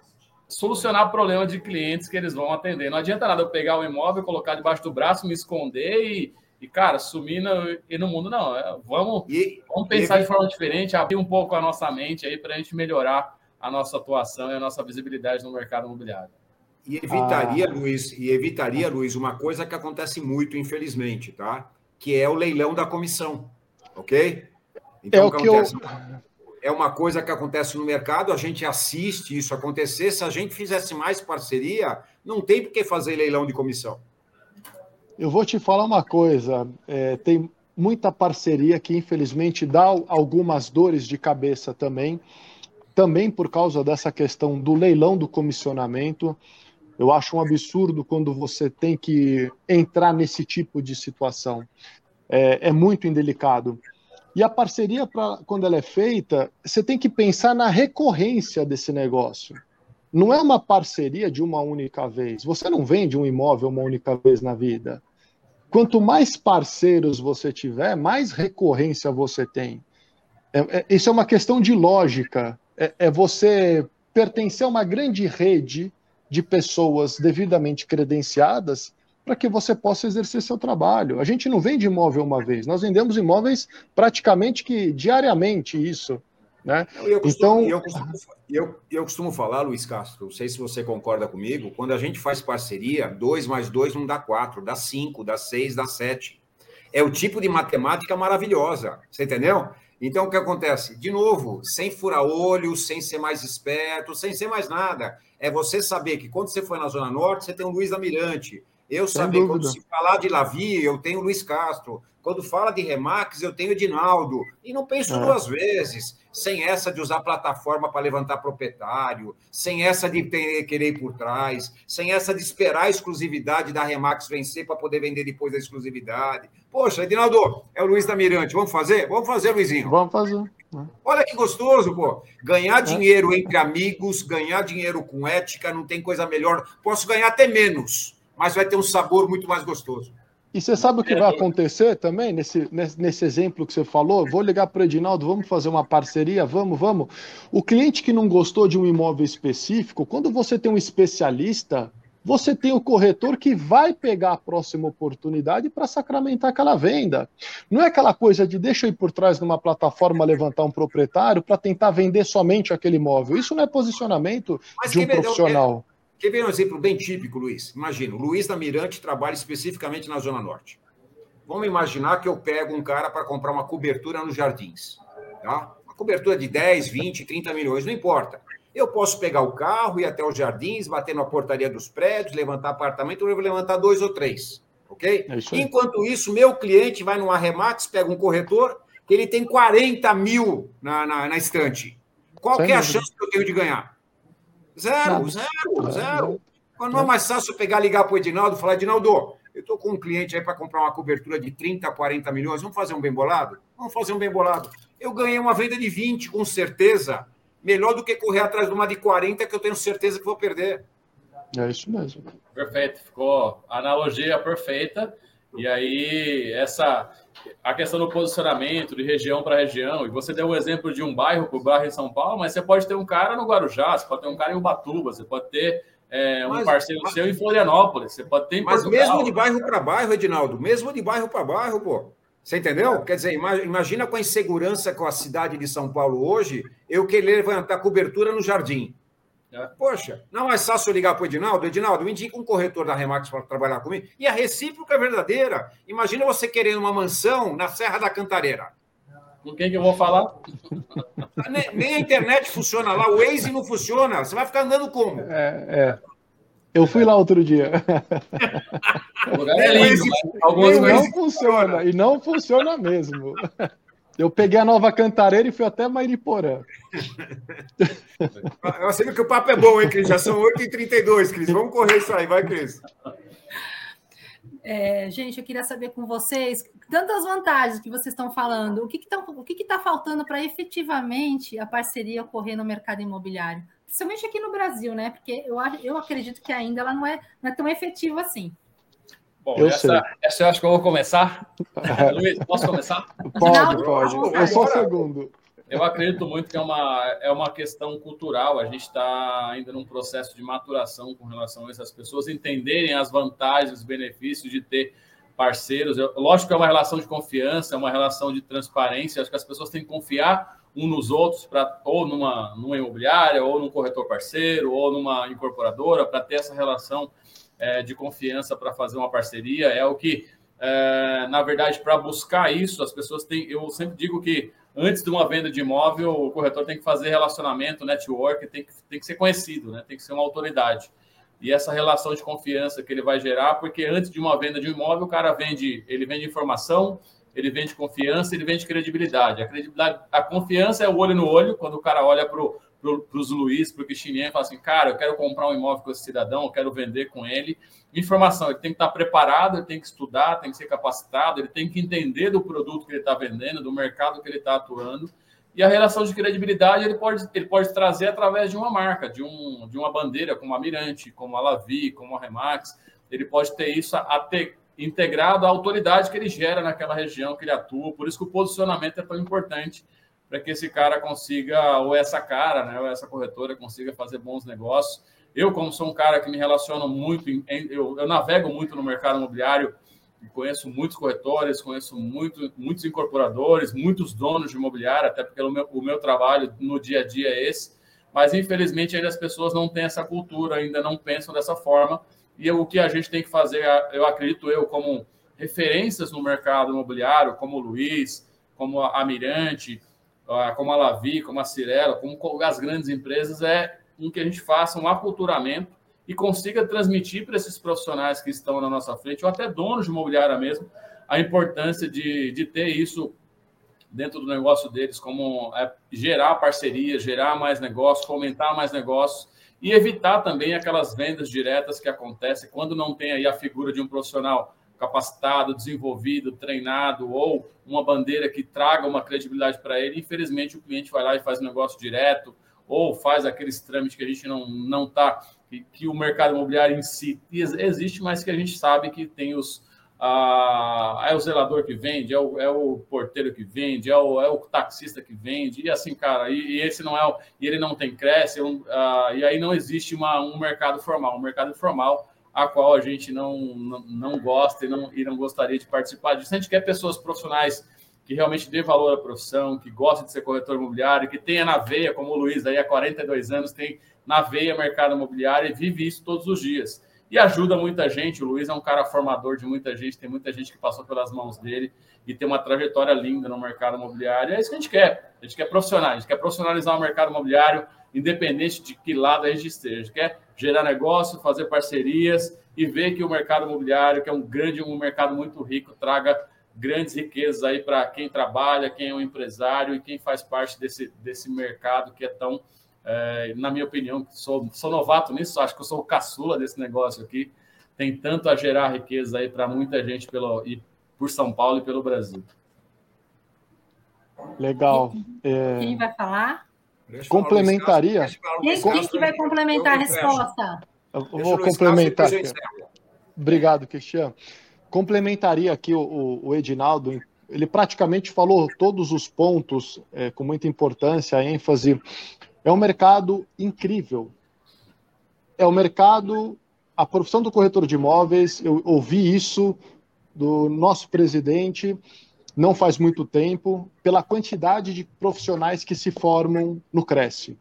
solucionar problema de clientes que eles vão atender. Não adianta nada eu pegar o imóvel, colocar debaixo do braço, me esconder e, e cara, sumir no, e no mundo. Não, é, vamos, e, vamos pensar e... de forma diferente, abrir um pouco a nossa mente aí para a gente melhorar a nossa atuação e a nossa visibilidade no mercado imobiliário. E evitaria, ah. Luiz, e evitaria, Luiz, uma coisa que acontece muito, infelizmente, tá? Que é o leilão da comissão, ok? Então, é o que, acontece? É uma coisa que acontece no mercado, a gente assiste isso acontecer. Se a gente fizesse mais parceria, não tem por que fazer leilão de comissão. Eu vou te falar uma coisa: é, tem muita parceria que, infelizmente, dá algumas dores de cabeça também, também por causa dessa questão do leilão do comissionamento. Eu acho um absurdo quando você tem que entrar nesse tipo de situação. É, é muito indelicado. E a parceria, pra, quando ela é feita, você tem que pensar na recorrência desse negócio. Não é uma parceria de uma única vez. Você não vende um imóvel uma única vez na vida. Quanto mais parceiros você tiver, mais recorrência você tem. É, é, isso é uma questão de lógica. É, é você pertencer a uma grande rede de pessoas devidamente credenciadas para que você possa exercer seu trabalho. A gente não vende imóvel uma vez, nós vendemos imóveis praticamente que diariamente isso. Né? Eu costumo, então, eu costumo, eu, eu costumo falar, Luiz Castro, não sei se você concorda comigo, quando a gente faz parceria, dois mais dois não dá quatro, dá cinco, dá seis, dá sete. É o tipo de matemática maravilhosa, você entendeu? Então, o que acontece? De novo, sem furar olho, sem ser mais esperto, sem ser mais nada. É você saber que quando você foi na Zona Norte, você tem o Luiz da Mirante. Eu Sem saber, dúvida. quando se falar de Lavi, eu tenho Luiz Castro. Quando fala de Remax, eu tenho o Dinaldo. E não penso é. duas vezes. Sem essa de usar plataforma para levantar proprietário, sem essa de ter, querer ir por trás, sem essa de esperar a exclusividade da Remax vencer para poder vender depois da exclusividade. Poxa, Dinaldo, é o Luiz da Mirante. Vamos fazer? Vamos fazer, Luizinho. Vamos fazer. Olha que gostoso, pô. Ganhar é. dinheiro entre amigos, ganhar dinheiro com ética, não tem coisa melhor. Posso ganhar até menos mas vai ter um sabor muito mais gostoso. E você sabe o que vai acontecer também nesse, nesse exemplo que você falou? Vou ligar para o Edinaldo, vamos fazer uma parceria, vamos, vamos. O cliente que não gostou de um imóvel específico, quando você tem um especialista, você tem o corretor que vai pegar a próxima oportunidade para sacramentar aquela venda. Não é aquela coisa de deixa eu ir por trás de uma plataforma levantar um proprietário para tentar vender somente aquele imóvel. Isso não é posicionamento Mas de um profissional. Quer ver um exemplo bem típico, Luiz? Imagina, o Luiz da Mirante trabalha especificamente na Zona Norte. Vamos imaginar que eu pego um cara para comprar uma cobertura nos jardins. Tá? Uma cobertura de 10, 20, 30 milhões, não importa. Eu posso pegar o carro, ir até os jardins, bater na portaria dos prédios, levantar apartamento, eu vou levantar dois ou três. Ok? É isso Enquanto isso, meu cliente vai numa Remax, pega um corretor, que ele tem 40 mil na, na, na estante. Qual é a chance que eu tenho de ganhar? Zero, zero, zero. Quando não é mais fácil pegar, ligar para o Edinaldo e falar, Edinaldo, eu estou com um cliente aí para comprar uma cobertura de 30, 40 milhões, vamos fazer um bem bolado? Vamos fazer um bem bolado. Eu ganhei uma venda de 20, com certeza. Melhor do que correr atrás de uma de 40, que eu tenho certeza que vou perder. É isso mesmo. Perfeito, ficou a analogia perfeita. E aí, essa a questão do posicionamento de região para região, e você deu o exemplo de um bairro para o bairro em São Paulo, mas você pode ter um cara no Guarujá, você pode ter um cara em Ubatuba, você pode ter é, um mas, parceiro mas, seu em Florianópolis, você pode ter em Mas Portugal. mesmo de bairro para bairro, Edinaldo, mesmo de bairro para bairro, pô. Você entendeu? Quer dizer, imagina com a insegurança com a cidade de São Paulo hoje, eu querer levantar cobertura no jardim. É. Poxa, não é mais fácil ligar para o Edinaldo? Edinaldo, me indica um corretor da Remax para trabalhar comigo. E a recíproca é verdadeira. Imagina você querendo uma mansão na Serra da Cantareira. Com quem que eu vou falar? Nem, nem a internet funciona lá, o Waze não funciona. Você vai ficar andando como? É, é. Eu fui lá outro dia. O lugar é lindo, mas alguns não funciona. E não funciona mesmo. Eu peguei a nova cantareira e fui até Mairiporã. Eu sei que o papo é bom, hein, Cris? Já são 8h32, Cris. Vamos correr isso aí, vai, Cris. É, gente, eu queria saber com vocês tantas vantagens que vocês estão falando. O que está que que que tá faltando para efetivamente a parceria ocorrer no mercado imobiliário? Principalmente aqui no Brasil, né? Porque eu, eu acredito que ainda ela não é, não é tão efetiva assim. Bom, eu essa, essa eu acho que eu vou começar. Luiz, posso começar? Pode, pode. Eu sou o segundo. Eu acredito muito que é uma, é uma questão cultural. A gente está ainda num processo de maturação com relação a essas pessoas entenderem as vantagens, os benefícios de ter parceiros. Eu, lógico que é uma relação de confiança, é uma relação de transparência. Acho que as pessoas têm que confiar um nos outros, pra, ou numa, numa imobiliária, ou num corretor parceiro, ou numa incorporadora, para ter essa relação é, de confiança para fazer uma parceria. É o que, é, na verdade, para buscar isso, as pessoas têm. Eu sempre digo que antes de uma venda de imóvel, o corretor tem que fazer relacionamento, network, tem que, tem que ser conhecido, né? tem que ser uma autoridade. E essa relação de confiança que ele vai gerar, porque antes de uma venda de um imóvel, o cara vende, ele vende informação, ele vende confiança, ele vende credibilidade. A credibilidade, a confiança é o olho no olho, quando o cara olha para o para os Luiz, para o Cristininha, e fala assim, cara, eu quero comprar um imóvel com esse cidadão, eu quero vender com ele. Informação, ele tem que estar preparado, ele tem que estudar, tem que ser capacitado, ele tem que entender do produto que ele está vendendo, do mercado que ele está atuando. E a relação de credibilidade ele pode, ele pode trazer através de uma marca, de, um, de uma bandeira, como a Mirante, como a Lavi, como a Remax. Ele pode ter isso a, a ter integrado à autoridade que ele gera naquela região que ele atua. Por isso que o posicionamento é tão importante para que esse cara consiga, ou essa cara, né, ou essa corretora consiga fazer bons negócios. Eu, como sou um cara que me relaciona muito, eu, eu navego muito no mercado imobiliário, conheço muitos corretores, conheço muito, muitos incorporadores, muitos donos de imobiliário, até porque o meu, o meu trabalho no dia a dia é esse. Mas, infelizmente, ainda as pessoas não têm essa cultura, ainda não pensam dessa forma. E o que a gente tem que fazer, eu acredito eu, como referências no mercado imobiliário, como o Luiz, como a Mirante, como a Lavi, como a Cirela, como as grandes empresas, é em que a gente faça um aculturamento e consiga transmitir para esses profissionais que estão na nossa frente, ou até donos de imobiliária mesmo, a importância de, de ter isso dentro do negócio deles, como é, gerar parceria, gerar mais negócios, fomentar mais negócios e evitar também aquelas vendas diretas que acontecem quando não tem aí a figura de um profissional capacitado, desenvolvido, treinado ou uma bandeira que traga uma credibilidade para ele. Infelizmente, o cliente vai lá e faz um negócio direto ou faz aqueles trâmites que a gente não não está que, que, o mercado imobiliário em si existe, mas que a gente sabe que tem os ah, é o zelador que vende, é o, é o porteiro que vende, é o, é o taxista que vende, e assim, cara, e, e esse não é o, e ele não tem cresce, ah, e aí não existe uma, um mercado formal. Um mercado informal a qual a gente não, não, não gosta e não, e não gostaria de participar disso. A gente quer pessoas profissionais que realmente dê valor à profissão, que gostem de ser corretor imobiliário, que tenha na veia, como o Luiz, aí há 42 anos, tem na veia mercado imobiliário e vive isso todos os dias. E ajuda muita gente. O Luiz é um cara formador de muita gente, tem muita gente que passou pelas mãos dele e tem uma trajetória linda no mercado imobiliário. É isso que a gente quer. A gente quer profissionais, a gente quer profissionalizar o mercado imobiliário, independente de que lado a gente esteja. A gente quer gerar negócio, fazer parcerias e ver que o mercado imobiliário, que é um grande, um mercado muito rico, traga grandes riquezas aí para quem trabalha, quem é um empresário e quem faz parte desse, desse mercado que é tão, é, na minha opinião, sou, sou novato nisso, acho que eu sou o caçula desse negócio aqui, tem tanto a gerar riqueza aí para muita gente pelo, e por São Paulo e pelo Brasil. Legal. É... Quem vai falar? Complementaria. Quem, quem que vai complementar a resposta? Eu vou complementar. Obrigado, Cristiano. Complementaria aqui o, o, Edinaldo. Ele praticamente falou todos os pontos é, com muita importância, ênfase. É um mercado incrível. É o um mercado, a profissão do corretor de imóveis. Eu ouvi isso do nosso presidente não faz muito tempo, pela quantidade de profissionais que se formam no Cresce.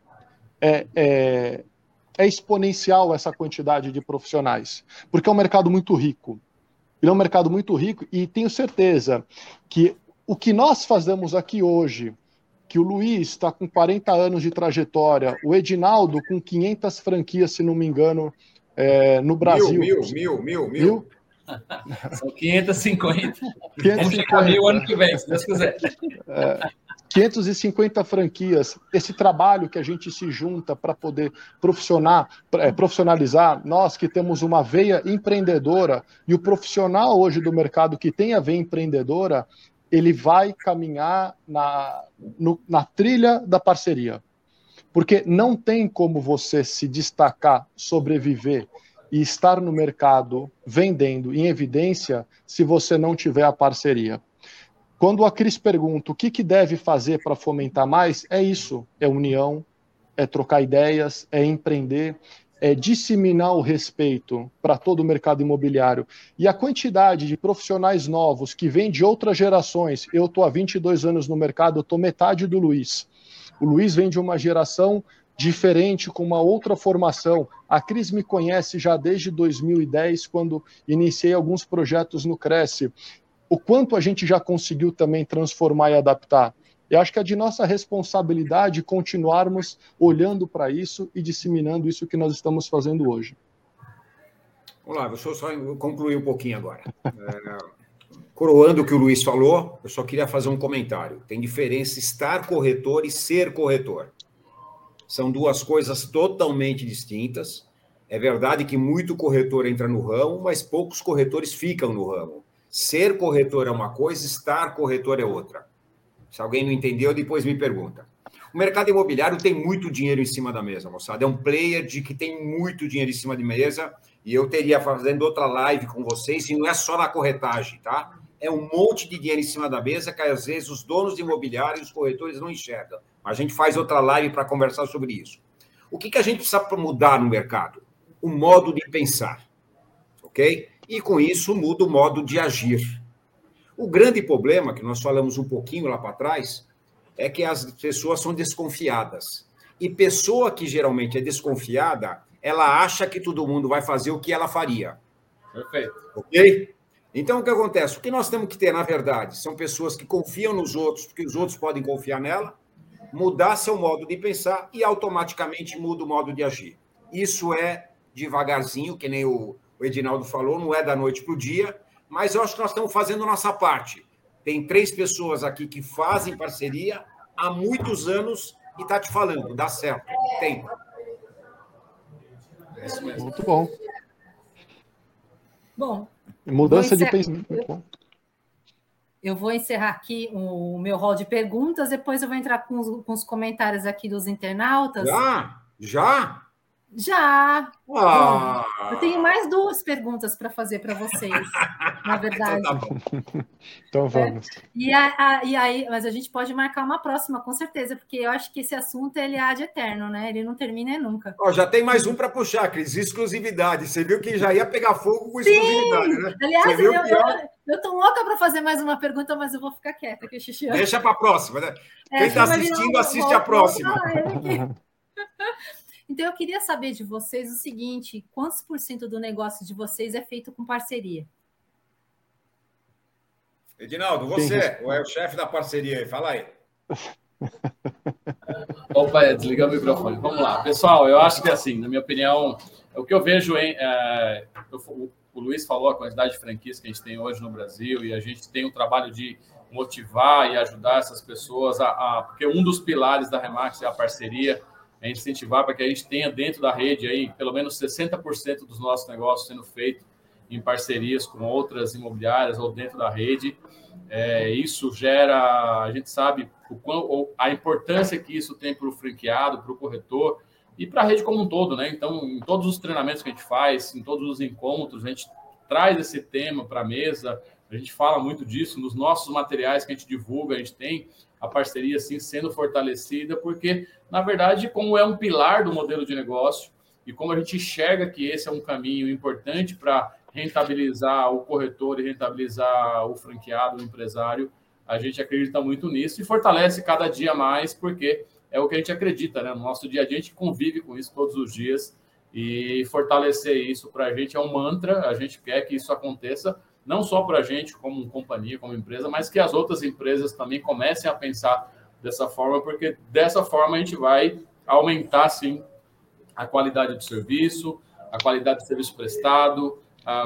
É, é, é, exponencial essa quantidade de profissionais, porque é um mercado muito rico. Ele é um mercado muito rico e tenho certeza que o que nós fazemos aqui hoje, que o Luiz está com 40 anos de trajetória, o Edinaldo com 500 franquias, se não me engano, é, no Brasil. Mil, mil, mil, mil. mil? São 550. 550. Vamos chegar mil ano que vem, se Deus quiser. É, 550 franquias. Esse trabalho que a gente se junta para poder profissionar, é, profissionalizar, nós que temos uma veia empreendedora e o profissional hoje do mercado que tem a veia empreendedora, ele vai caminhar na, no, na trilha da parceria. Porque não tem como você se destacar, sobreviver e estar no mercado vendendo em evidência se você não tiver a parceria. Quando a Cris pergunta o que, que deve fazer para fomentar mais, é isso: é união, é trocar ideias, é empreender, é disseminar o respeito para todo o mercado imobiliário. E a quantidade de profissionais novos que vêm de outras gerações, eu estou há 22 anos no mercado, eu estou metade do Luiz. O Luiz vem de uma geração diferente, com uma outra formação. A Cris me conhece já desde 2010, quando iniciei alguns projetos no Cresce. O quanto a gente já conseguiu também transformar e adaptar. Eu acho que é de nossa responsabilidade continuarmos olhando para isso e disseminando isso que nós estamos fazendo hoje. Vamos lá, deixa eu só concluir um pouquinho agora. É, coroando o que o Luiz falou, eu só queria fazer um comentário. Tem diferença estar corretor e ser corretor. São duas coisas totalmente distintas. É verdade que muito corretor entra no ramo, mas poucos corretores ficam no ramo. Ser corretor é uma coisa, estar corretor é outra. Se alguém não entendeu, depois me pergunta. O mercado imobiliário tem muito dinheiro em cima da mesa, moçada. É um player de que tem muito dinheiro em cima de mesa. E eu teria fazendo outra live com vocês, e não é só na corretagem, tá? É um monte de dinheiro em cima da mesa que às vezes os donos de imobiliário e os corretores não enxergam. A gente faz outra live para conversar sobre isso. O que, que a gente precisa mudar no mercado? O modo de pensar. Ok? e com isso muda o modo de agir. O grande problema, que nós falamos um pouquinho lá para trás, é que as pessoas são desconfiadas. E pessoa que geralmente é desconfiada, ela acha que todo mundo vai fazer o que ela faria. Perfeito. Ok? Então, o que acontece? O que nós temos que ter, na verdade, são pessoas que confiam nos outros, porque os outros podem confiar nela, mudar seu modo de pensar e automaticamente muda o modo de agir. Isso é devagarzinho, que nem o Edinaldo falou, não é da noite para o dia, mas eu acho que nós estamos fazendo nossa parte. Tem três pessoas aqui que fazem parceria há muitos anos e está te falando, dá certo, tem. É Muito bom. Bom. Mudança de pensamento. Eu vou encerrar aqui o meu rol de perguntas, depois eu vou entrar com os, com os comentários aqui dos internautas. Já? Já? Já. Ah. Eu tenho mais duas perguntas para fazer para vocês, na verdade. então, tá então vamos. É. E, a, a, e, aí, mas a gente pode marcar uma próxima, com certeza, porque eu acho que esse assunto ele é de eterno, né? Ele não termina nunca. Ó, já tem mais um para puxar, Cris, exclusividade. Você viu que já ia pegar fogo com exclusividade, Sim. né? Aliás, eu, eu, eu tô louca para fazer mais uma pergunta, mas eu vou ficar quieta, que xixi. Deixa para a próxima, né? É, Quem está assistindo, assiste a próxima. Então, eu queria saber de vocês o seguinte: quantos por cento do negócio de vocês é feito com parceria? Edinaldo, você ou é o chefe da parceria aí? Fala aí. Opa, é, desliga o microfone. Vamos lá. Pessoal, eu acho que, assim, na minha opinião, o que eu vejo em. É, eu, o Luiz falou a quantidade de franquias que a gente tem hoje no Brasil e a gente tem um trabalho de motivar e ajudar essas pessoas a, a porque um dos pilares da Remax é a parceria é incentivar para que a gente tenha dentro da rede aí pelo menos 60% dos nossos negócios sendo feito em parcerias com outras imobiliárias ou dentro da rede. É, isso gera, a gente sabe o quão, a importância que isso tem para o franqueado, para o corretor e para a rede como um todo, né? Então, em todos os treinamentos que a gente faz, em todos os encontros, a gente traz esse tema para a mesa, a gente fala muito disso nos nossos materiais que a gente divulga, a gente tem a parceria assim sendo fortalecida, porque na verdade, como é um pilar do modelo de negócio e como a gente enxerga que esse é um caminho importante para rentabilizar o corretor e rentabilizar o franqueado, o empresário, a gente acredita muito nisso e fortalece cada dia mais, porque é o que a gente acredita, né? No nosso dia a dia, a gente convive com isso todos os dias e fortalecer isso para a gente é um mantra, a gente quer que isso aconteça, não só para a gente como companhia, como empresa, mas que as outras empresas também comecem a pensar dessa forma, porque dessa forma a gente vai aumentar, sim, a qualidade do serviço, a qualidade do serviço prestado,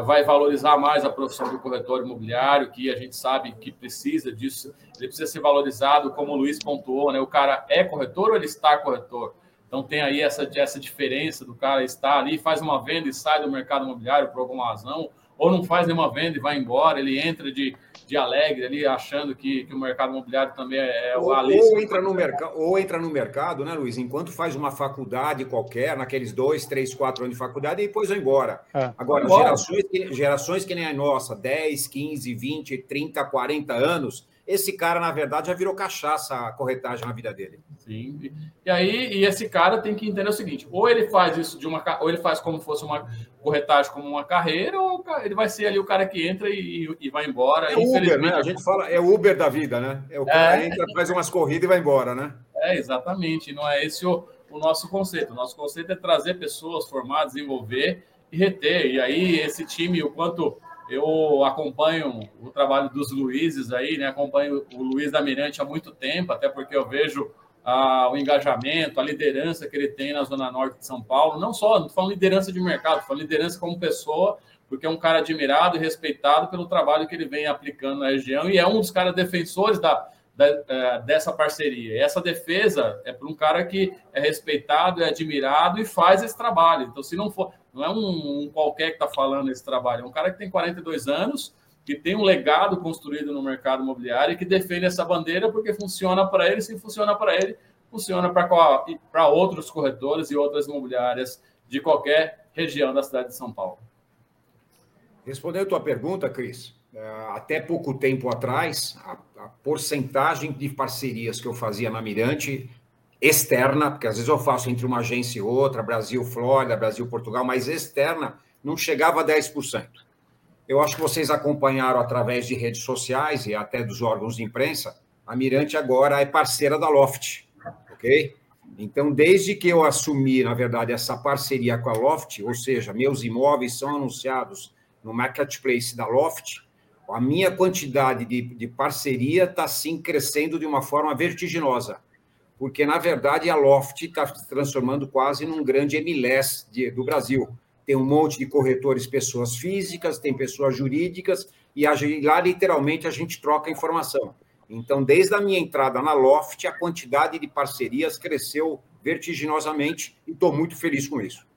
vai valorizar mais a profissão do corretor imobiliário, que a gente sabe que precisa disso, ele precisa ser valorizado, como o Luiz pontuou, né? O cara é corretor ou ele está corretor? Então tem aí essa, essa diferença do cara estar ali, faz uma venda e sai do mercado imobiliário por alguma razão, ou não faz nenhuma venda e vai embora, ele entra de, de alegre ali, achando que, que o mercado imobiliário também é, é o Alice. Ou entra, no mercado, ou entra no mercado, né, Luiz, enquanto faz uma faculdade qualquer, naqueles dois, três, quatro anos de faculdade, e depois vai embora. É. Agora, gerações que, gerações que nem a nossa, 10, 15, 20, 30, 40 anos, esse cara, na verdade, já virou cachaça a corretagem na vida dele. Sim. E aí, e esse cara tem que entender o seguinte: ou ele faz isso de uma ou ele faz como fosse uma corretagem como uma carreira, ou ele vai ser ali o cara que entra e, e vai embora. É Uber, né? A gente fala, é Uber da vida, né? É o cara é... entra, faz umas corridas e vai embora, né? É, exatamente. Não é esse o, o nosso conceito. O nosso conceito é trazer pessoas formadas, desenvolver e reter. E aí, esse time, o quanto eu acompanho o trabalho dos Luizes aí, né? Acompanho o Luiz da Mirante há muito tempo, até porque eu vejo ah, o engajamento, a liderança que ele tem na Zona Norte de São Paulo. Não só, não falando liderança de mercado, falando liderança como pessoa, porque é um cara admirado e respeitado pelo trabalho que ele vem aplicando na região e é um dos caras defensores da, da, é, dessa parceria. E essa defesa é para um cara que é respeitado, é admirado e faz esse trabalho. Então, se não for, não é um, um qualquer que está falando esse trabalho, é um cara que tem 42 anos, que tem um legado construído no mercado imobiliário e que defende essa bandeira porque funciona para ele, se funciona para ele, funciona para outros corretores e outras imobiliárias de qualquer região da cidade de São Paulo. Respondendo a tua pergunta, Cris, é, até pouco tempo atrás, a, a, porcentagem de parcerias que eu fazia na Mirante, externa, porque às vezes eu faço entre uma agência e outra, Brasil, Flórida, Brasil, Portugal, mas externa, não chegava a 10%. eu acho que vocês acompanharam através de redes sociais e até dos órgãos de imprensa, a Mirante agora é parceira da Loft, ok? Então, desde que eu assumi, na verdade, essa parceria com a Loft, ou seja, meus imóveis são anunciados no marketplace da Loft, a minha quantidade de, de parceria está, sim, crescendo de uma forma vertiginosa, porque, na verdade, a Loft está se transformando quase num grande MLS de, do Brasil tem um monte de corretores, pessoas físicas, tem pessoas jurídicas, e lá literalmente a gente troca informação. Então, desde a minha entrada na Loft, a quantidade de parcerias cresceu vertiginosamente e estou muito feliz com isso.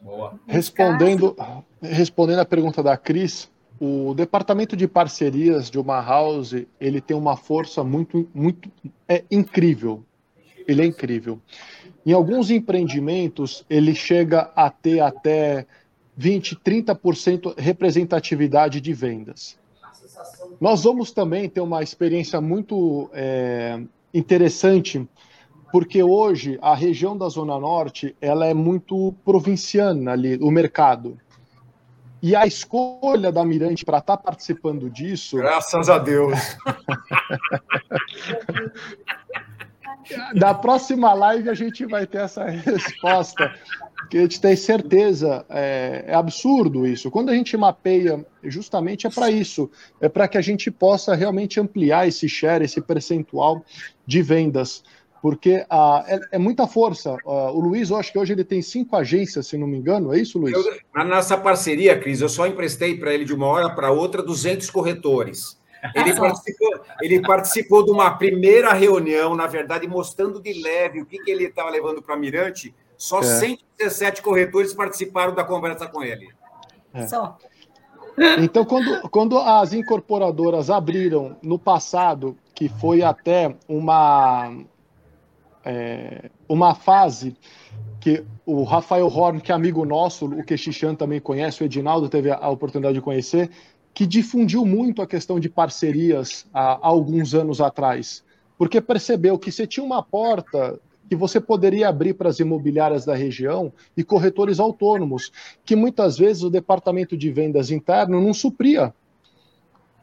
Boa. Respondendo, respondendo a pergunta da Cris, o departamento de parcerias de uma house ele tem uma força muito, muito é incrível. Ele é incrível. Em alguns empreendimentos, ele chega a ter até 20, 30% representatividade de vendas. Nós vamos também ter uma experiência muito é, interessante, porque hoje a região da Zona Norte ela é muito provinciana ali, o mercado. E a escolha da Mirante para estar tá participando disso. Graças a Deus. Da próxima live a gente vai ter essa resposta, que a gente tem certeza. É, é absurdo isso. Quando a gente mapeia, justamente é para isso, é para que a gente possa realmente ampliar esse share, esse percentual de vendas porque ah, é, é, muita força. Ah, o Luiz, eu acho que hoje ele tem cinco agências, se não me engano, é isso, Luiz? Eu, na nossa parceria, Cris, eu só emprestei para ele de uma hora para outra 200 corretores. Ele participou, ele participou de uma primeira reunião, na verdade, mostrando de leve o que, que ele estava levando para Mirante. Só é. 117 corretores participaram da conversa com ele. É. Só. Então, quando, quando as incorporadoras abriram no passado, que foi até uma, é, uma fase que o Rafael Horn, que é amigo nosso, o Quexixan também conhece, o Edinaldo teve a oportunidade de conhecer, que difundiu muito a questão de parcerias há, há alguns anos atrás, porque percebeu que você tinha uma porta que você poderia abrir para as imobiliárias da região e corretores autônomos, que muitas vezes o departamento de vendas interno não supria.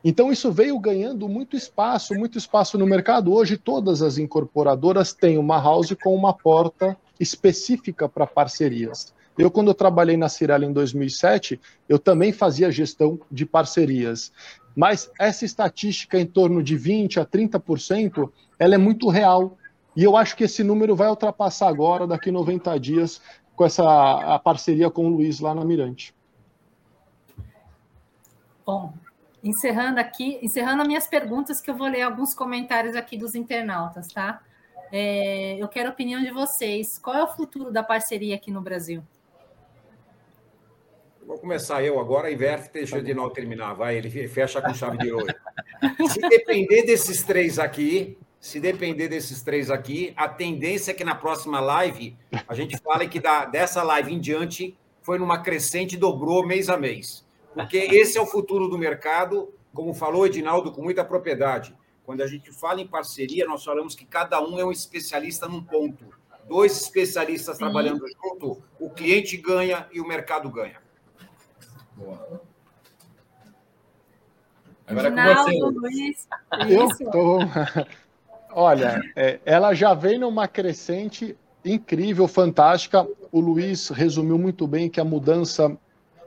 Então isso veio ganhando muito espaço, muito espaço no mercado. Hoje todas as incorporadoras têm uma house com uma porta específica para parcerias. Eu, quando eu trabalhei na Cirela em 2007, eu também fazia gestão de parcerias. Mas essa estatística em torno de 20% a 30%, ela é muito real. E eu acho que esse número vai ultrapassar agora, daqui 90 dias, com essa a parceria com o Luiz lá na Mirante. Bom, encerrando aqui, encerrando as minhas perguntas, que eu vou ler alguns comentários aqui dos internautas, tá? É, eu quero a opinião de vocês. Qual é o futuro da parceria aqui no Brasil? Vou começar eu agora, inverte, deixa o Edinaldo terminar. Vai, ele fecha com chave de ouro. Se depender desses três aqui, se depender desses três aqui, a tendência é que na próxima live a gente fale que da, dessa live em diante foi numa crescente, dobrou mês a mês. Porque esse é o futuro do mercado, como falou Edinaldo com muita propriedade. Quando a gente fala em parceria, nós falamos que cada um é um especialista num ponto. Dois especialistas Sim. trabalhando junto, o cliente ganha e o mercado ganha. Boa. Agora Ginaldo, é com você. Luiz. Eu tô... Olha, é, ela já vem numa crescente incrível, fantástica. O Luiz resumiu muito bem que a mudança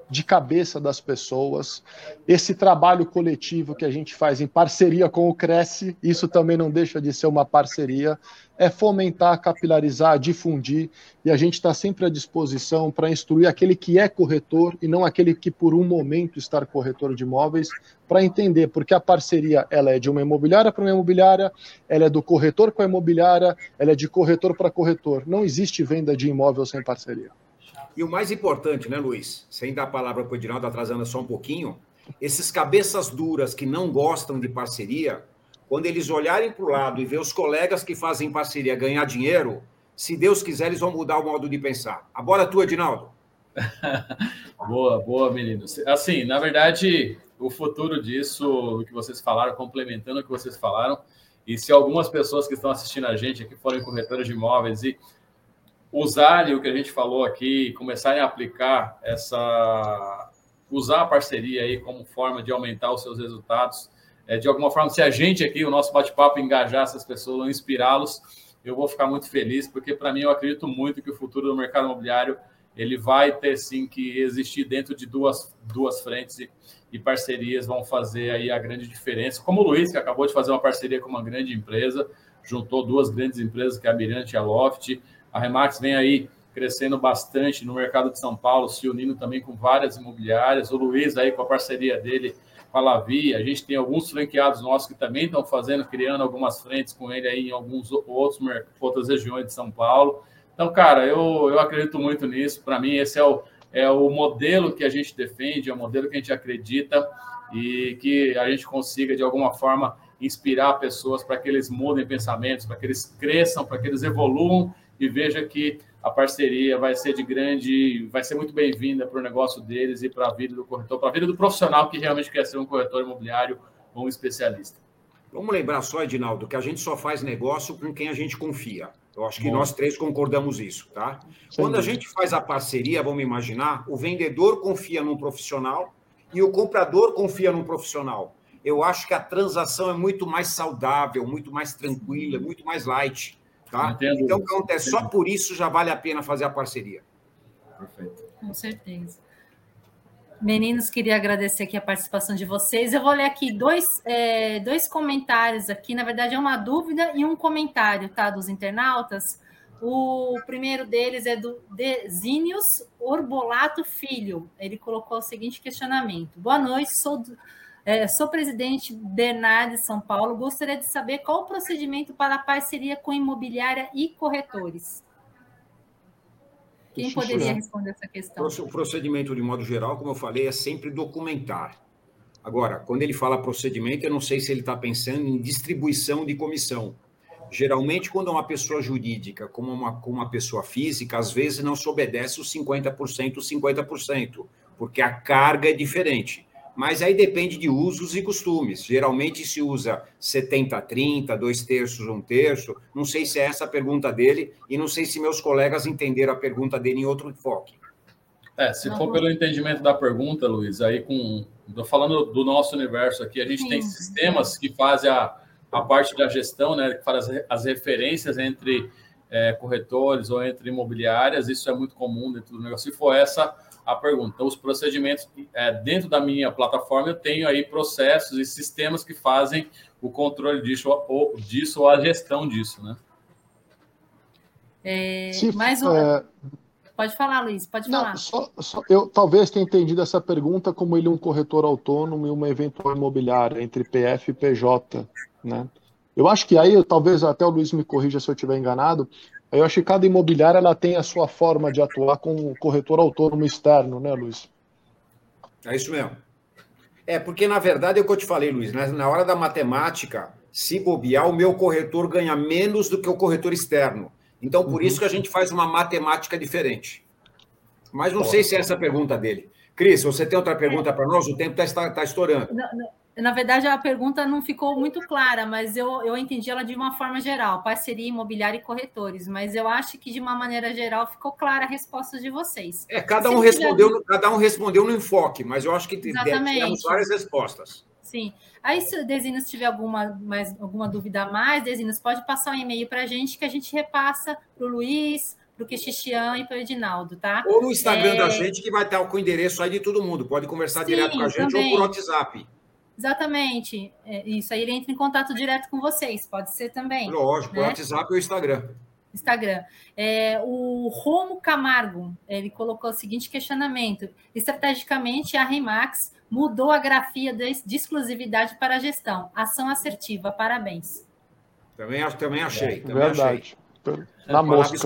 de cabeça das pessoas. Esse trabalho coletivo que a gente faz em parceria com o Cresce, isso também não deixa de ser uma parceria, é fomentar, capilarizar, difundir, e a gente está sempre à disposição para instruir aquele que é corretor e não aquele que por um momento está corretor de imóveis, para entender, porque a parceria ela é de uma imobiliária para uma imobiliária, ela é do corretor com a imobiliária, ela é de corretor para corretor. Não existe venda de imóvel sem parceria. E o mais importante, né, Luiz? Sem dar a palavra para o Edinaldo, atrasando só um pouquinho, esses cabeças duras que não gostam de parceria, quando eles olharem para o lado e ver os colegas que fazem parceria ganhar dinheiro, se Deus quiser, eles vão mudar o modo de pensar. A bola é tua, Edinaldo. boa, boa, meninos. Assim, na verdade, o futuro disso, o que vocês falaram, complementando o que vocês falaram, e se algumas pessoas que estão assistindo a gente aqui forem corretoras de imóveis e usarem o que a gente falou aqui, começarem a aplicar essa, usar a parceria aí como forma de aumentar os seus resultados. É, de alguma forma, se a gente aqui, o nosso bate-papo, engajar essas pessoas, inspirá-los, eu vou ficar muito feliz, porque para mim eu acredito muito que o futuro do mercado imobiliário ele vai ter sim que existir dentro de duas, duas frentes e, e parcerias vão fazer aí a grande diferença. Como o Luiz, que acabou de fazer uma parceria com uma grande empresa, juntou duas grandes empresas, que é a Mirante e a Loft. A Remax vem aí crescendo bastante no mercado de São Paulo, se unindo também com várias imobiliárias. O Luiz aí com a parceria dele com a Lavi. A gente tem alguns franqueados nossos que também estão fazendo, criando algumas frentes com ele aí em alguns outros outras regiões de São Paulo. Então, cara, eu, eu acredito muito nisso. Para mim, esse é o, é o modelo que a gente defende, é o modelo que a gente acredita e que a gente consiga, de alguma forma, inspirar pessoas para que eles mudem pensamentos, para que eles cresçam, para que eles evoluam e veja que a parceria vai ser de grande, vai ser muito bem-vinda para o negócio deles e para a vida do corretor, para a vida do profissional que realmente quer ser um corretor imobiliário ou um especialista. Vamos lembrar só, Edinaldo, que a gente só faz negócio com quem a gente confia. Eu acho que Bom. nós três concordamos isso, tá? Sem Quando a gente faz a parceria, vamos imaginar, o vendedor confia num profissional e o comprador confia num profissional. Eu acho que a transação é muito mais saudável, muito mais tranquila, muito mais light, tá? Então, acontece? Só por isso já vale a pena fazer a parceria. Perfeito. Com certeza. Meninos, queria agradecer aqui a participação de vocês. Eu vou ler aqui dois, é, dois comentários aqui. Na verdade, é uma dúvida e um comentário, tá? Dos internautas. O primeiro deles é do Desínios Orbolato Filho. Ele colocou o seguinte questionamento: Boa noite, sou, é, sou presidente Bernard de São Paulo. Gostaria de saber qual o procedimento para a parceria com imobiliária e corretores. Quem poderia responder essa questão? O procedimento, de modo geral, como eu falei, é sempre documentar. Agora, quando ele fala procedimento, eu não sei se ele está pensando em distribuição de comissão. Geralmente, quando é uma pessoa jurídica como uma, como uma pessoa física, às vezes não se obedece os 50%, os 50%, porque a carga é diferente. Mas aí depende de usos e costumes. Geralmente se usa 70 30, dois terços, um terço. Não sei se é essa a pergunta dele e não sei se meus colegas entenderam a pergunta dele em outro enfoque. É, se for pelo entendimento da pergunta, Luiz, aí com tô falando do nosso universo aqui, a gente Sim. tem sistemas que fazem a, a parte da gestão, né, que faz as, as referências entre é, corretores ou entre imobiliárias, isso é muito comum dentro do negócio. Se for essa a pergunta. Então, os procedimentos, é, dentro da minha plataforma, eu tenho aí processos e sistemas que fazem o controle disso ou, disso, ou a gestão disso, né? É, mais um... É... Pode falar, Luiz, pode falar. Não, só, só, eu talvez tenha entendido essa pergunta como ele é um corretor autônomo e uma eventual imobiliária entre PF e PJ, né? Eu acho que aí, talvez até o Luiz me corrija se eu estiver enganado, eu acho que cada imobiliária ela tem a sua forma de atuar com o corretor autônomo externo, né, Luiz? É isso mesmo. É, porque na verdade é o que eu te falei, Luiz, né? na hora da matemática, se bobear, o meu corretor ganha menos do que o corretor externo. Então, por uhum. isso que a gente faz uma matemática diferente. Mas não sei se é essa a pergunta dele. Cris, você tem outra pergunta para nós? O tempo está tá estourando. Não, não. Na verdade, a pergunta não ficou muito clara, mas eu, eu entendi ela de uma forma geral, parceria imobiliária e corretores. Mas eu acho que, de uma maneira geral, ficou clara a resposta de vocês. É, cada um, respondeu, tiver... cada um respondeu no enfoque, mas eu acho que tivemos várias respostas. Sim. Aí, se o Desinos tiver alguma, mais, alguma dúvida a mais, Desinos, pode passar um e-mail para a gente que a gente repassa para o Luiz, para o Quixixian e para o Edinaldo, tá? Ou no Instagram é... da gente, que vai estar com o endereço aí de todo mundo. Pode conversar Sim, direto com a gente também. ou por WhatsApp. Exatamente. É, isso aí ele entra em contato direto com vocês, pode ser também. Lógico, né? WhatsApp ou Instagram. Instagram. É, o Romo Camargo, ele colocou o seguinte questionamento: estrategicamente, a Remax mudou a grafia de, de exclusividade para a gestão. Ação assertiva, parabéns. Também, também achei. É, também verdade. Achei. Na a, palavra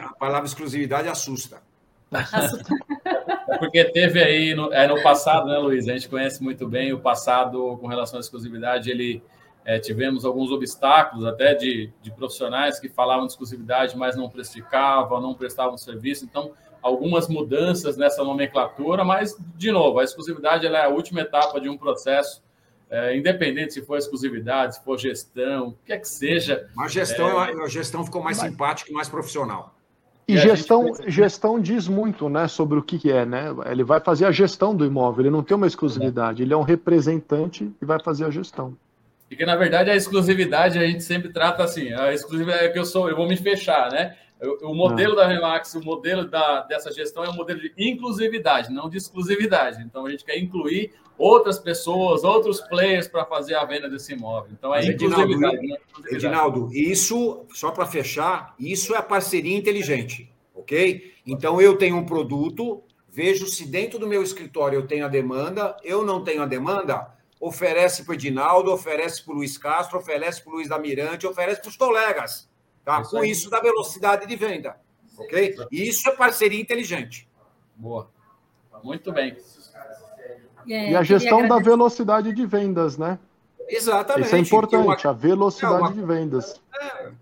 a palavra exclusividade assusta. assusta. Porque teve aí no, é, no passado, né, Luiz? A gente conhece muito bem o passado com relação à exclusividade. Ele é, tivemos alguns obstáculos até de, de profissionais que falavam de exclusividade, mas não prestificavam, não prestavam serviço. Então, algumas mudanças nessa nomenclatura, mas, de novo, a exclusividade é a última etapa de um processo, é, independente se for exclusividade, se for gestão, o que é que seja. A gestão, é, a gestão ficou mais mas... simpática e mais profissional. E, e gestão, gente... gestão diz muito, né, sobre o que é, né? Ele vai fazer a gestão do imóvel, ele não tem uma exclusividade, ele é um representante e vai fazer a gestão. Porque, na verdade, a exclusividade a gente sempre trata assim, a exclusividade é que eu sou, eu vou me fechar, né? O modelo da Relax, o modelo da, dessa gestão é um modelo de inclusividade, não de exclusividade. Então, a gente quer incluir outras pessoas, outros players para fazer a venda desse imóvel. Então, é inclusividade. Edinaldo, é Edinaldo isso, só para fechar, isso é parceria inteligente, ok? Então, eu tenho um produto, vejo se dentro do meu escritório eu tenho a demanda, eu não tenho a demanda, oferece para o Edinaldo, oferece para o Luiz Castro, oferece para o Luiz da Mirante, oferece para os colegas. Tá? Isso Com isso dá velocidade de venda. Ok? E isso é parceria inteligente. Boa. Muito bem. É, e a gestão da velocidade de vendas, né? Exatamente. Isso é importante, uma... a velocidade é uma... de vendas.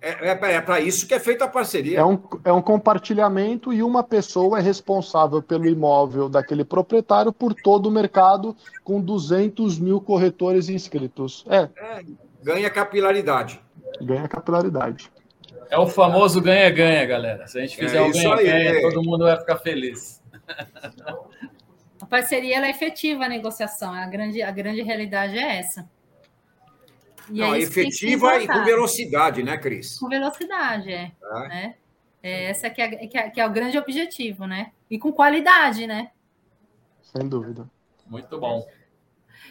É, é, é, é para isso que é feita a parceria. É um, é um compartilhamento e uma pessoa é responsável pelo imóvel daquele proprietário por todo o mercado, com 200 mil corretores inscritos. É. é ganha capilaridade. Ganha capilaridade. É o famoso ganha-ganha, galera. Se a gente fizer é o ganha-ganha, todo mundo vai ficar feliz. A parceria ela é efetiva a negociação, a grande, a grande realidade é essa. E Não, é efetiva e com velocidade, né, Cris? Com velocidade, é. é. Né? é essa que é, que, é, que é o grande objetivo, né? E com qualidade, né? Sem dúvida. Muito bom.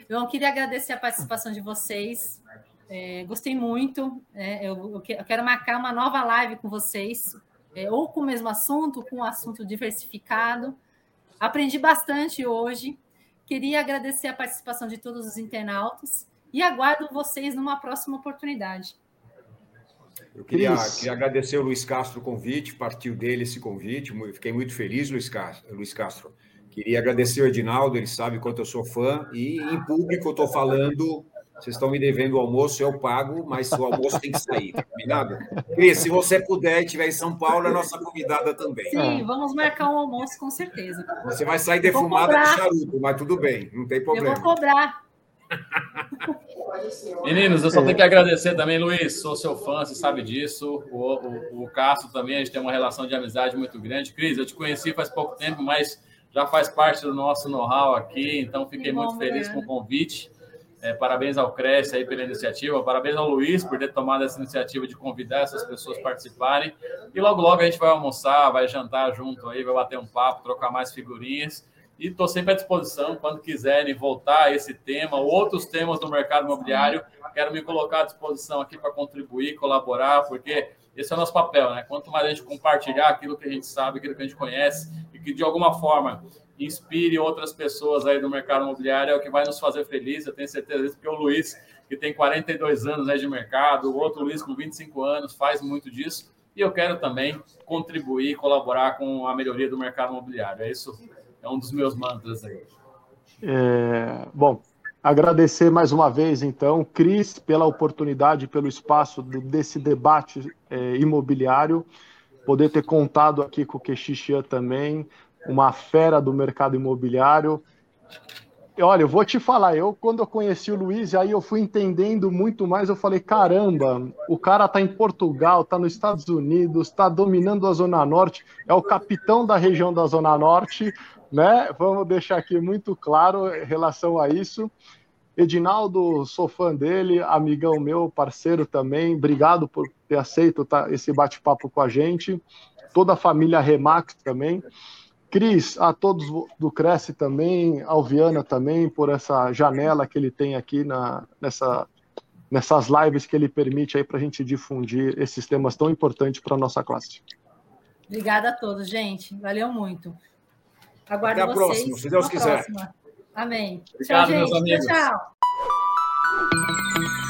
Eu queria agradecer a participação de vocês. É, gostei muito. É, eu, eu, quero marcar uma nova live com vocês, é, ou com o mesmo assunto, com um assunto diversificado. Aprendi bastante hoje. Queria agradecer a participação de todos os internautas e aguardo vocês numa próxima oportunidade. Eu queria, queria, agradecer o Luiz Castro o convite, partiu dele esse convite, fiquei muito feliz, Luiz Castro. Luiz Castro. Queria agradecer o Edinaldo, ele sabe quanto eu sou fã, e em público eu estou falando vocês estão me devendo o almoço, eu pago, mas o almoço tem que sair, tá combinado? Cris, se você puder e estiver em São Paulo, é nossa convidada também. Sim, vamos marcar um almoço com certeza. Você vai sair defumada de charuto, mas tudo bem, não tem problema. Eu vou cobrar. Meninos, eu só tenho que agradecer também, Luiz. Sou seu fã, você sabe disso. O, o, o Cássio também, a gente tem uma relação de amizade muito grande. Cris, eu te conheci faz pouco tempo, mas já faz parte do nosso know-how aqui, então fiquei muito feliz com o convite. É, parabéns ao Cresce aí pela iniciativa, parabéns ao Luiz por ter tomado essa iniciativa de convidar essas pessoas a participarem. E logo, logo a gente vai almoçar, vai jantar junto aí, vai bater um papo, trocar mais figurinhas. E estou sempre à disposição, quando quiserem voltar a esse tema, outros temas do mercado imobiliário, quero me colocar à disposição aqui para contribuir, colaborar, porque esse é o nosso papel, né? Quanto mais a gente compartilhar aquilo que a gente sabe, aquilo que a gente conhece, e que de alguma forma inspire outras pessoas aí do mercado imobiliário, é o que vai nos fazer felizes, eu tenho certeza disso, porque o Luiz, que tem 42 anos aí de mercado, o outro Luiz com 25 anos, faz muito disso, e eu quero também contribuir, colaborar com a melhoria do mercado imobiliário. É isso, é um dos meus mantras aí. É, bom, agradecer mais uma vez, então, Cris, pela oportunidade, pelo espaço desse debate é, imobiliário, poder ter contado aqui com o Quexixian também, uma fera do mercado imobiliário. Olha, eu vou te falar, eu quando eu conheci o Luiz, aí eu fui entendendo muito mais, eu falei, caramba, o cara tá em Portugal, tá nos Estados Unidos, tá dominando a Zona Norte, é o capitão da região da Zona Norte, né? Vamos deixar aqui muito claro em relação a isso. Edinaldo, sou fã dele, amigão meu, parceiro também, obrigado por ter aceito tá, esse bate-papo com a gente, toda a família Remax também. Cris, a todos do Cresce também, ao Viana também, por essa janela que ele tem aqui na, nessa, nessas lives que ele permite aí para a gente difundir esses temas tão importantes para a nossa classe. Obrigada a todos, gente. Valeu muito. Aguardo Até a vocês. próxima, se Deus quiser. Próxima. Amém. Obrigado, tchau, gente. Meus amigos. tchau. tchau.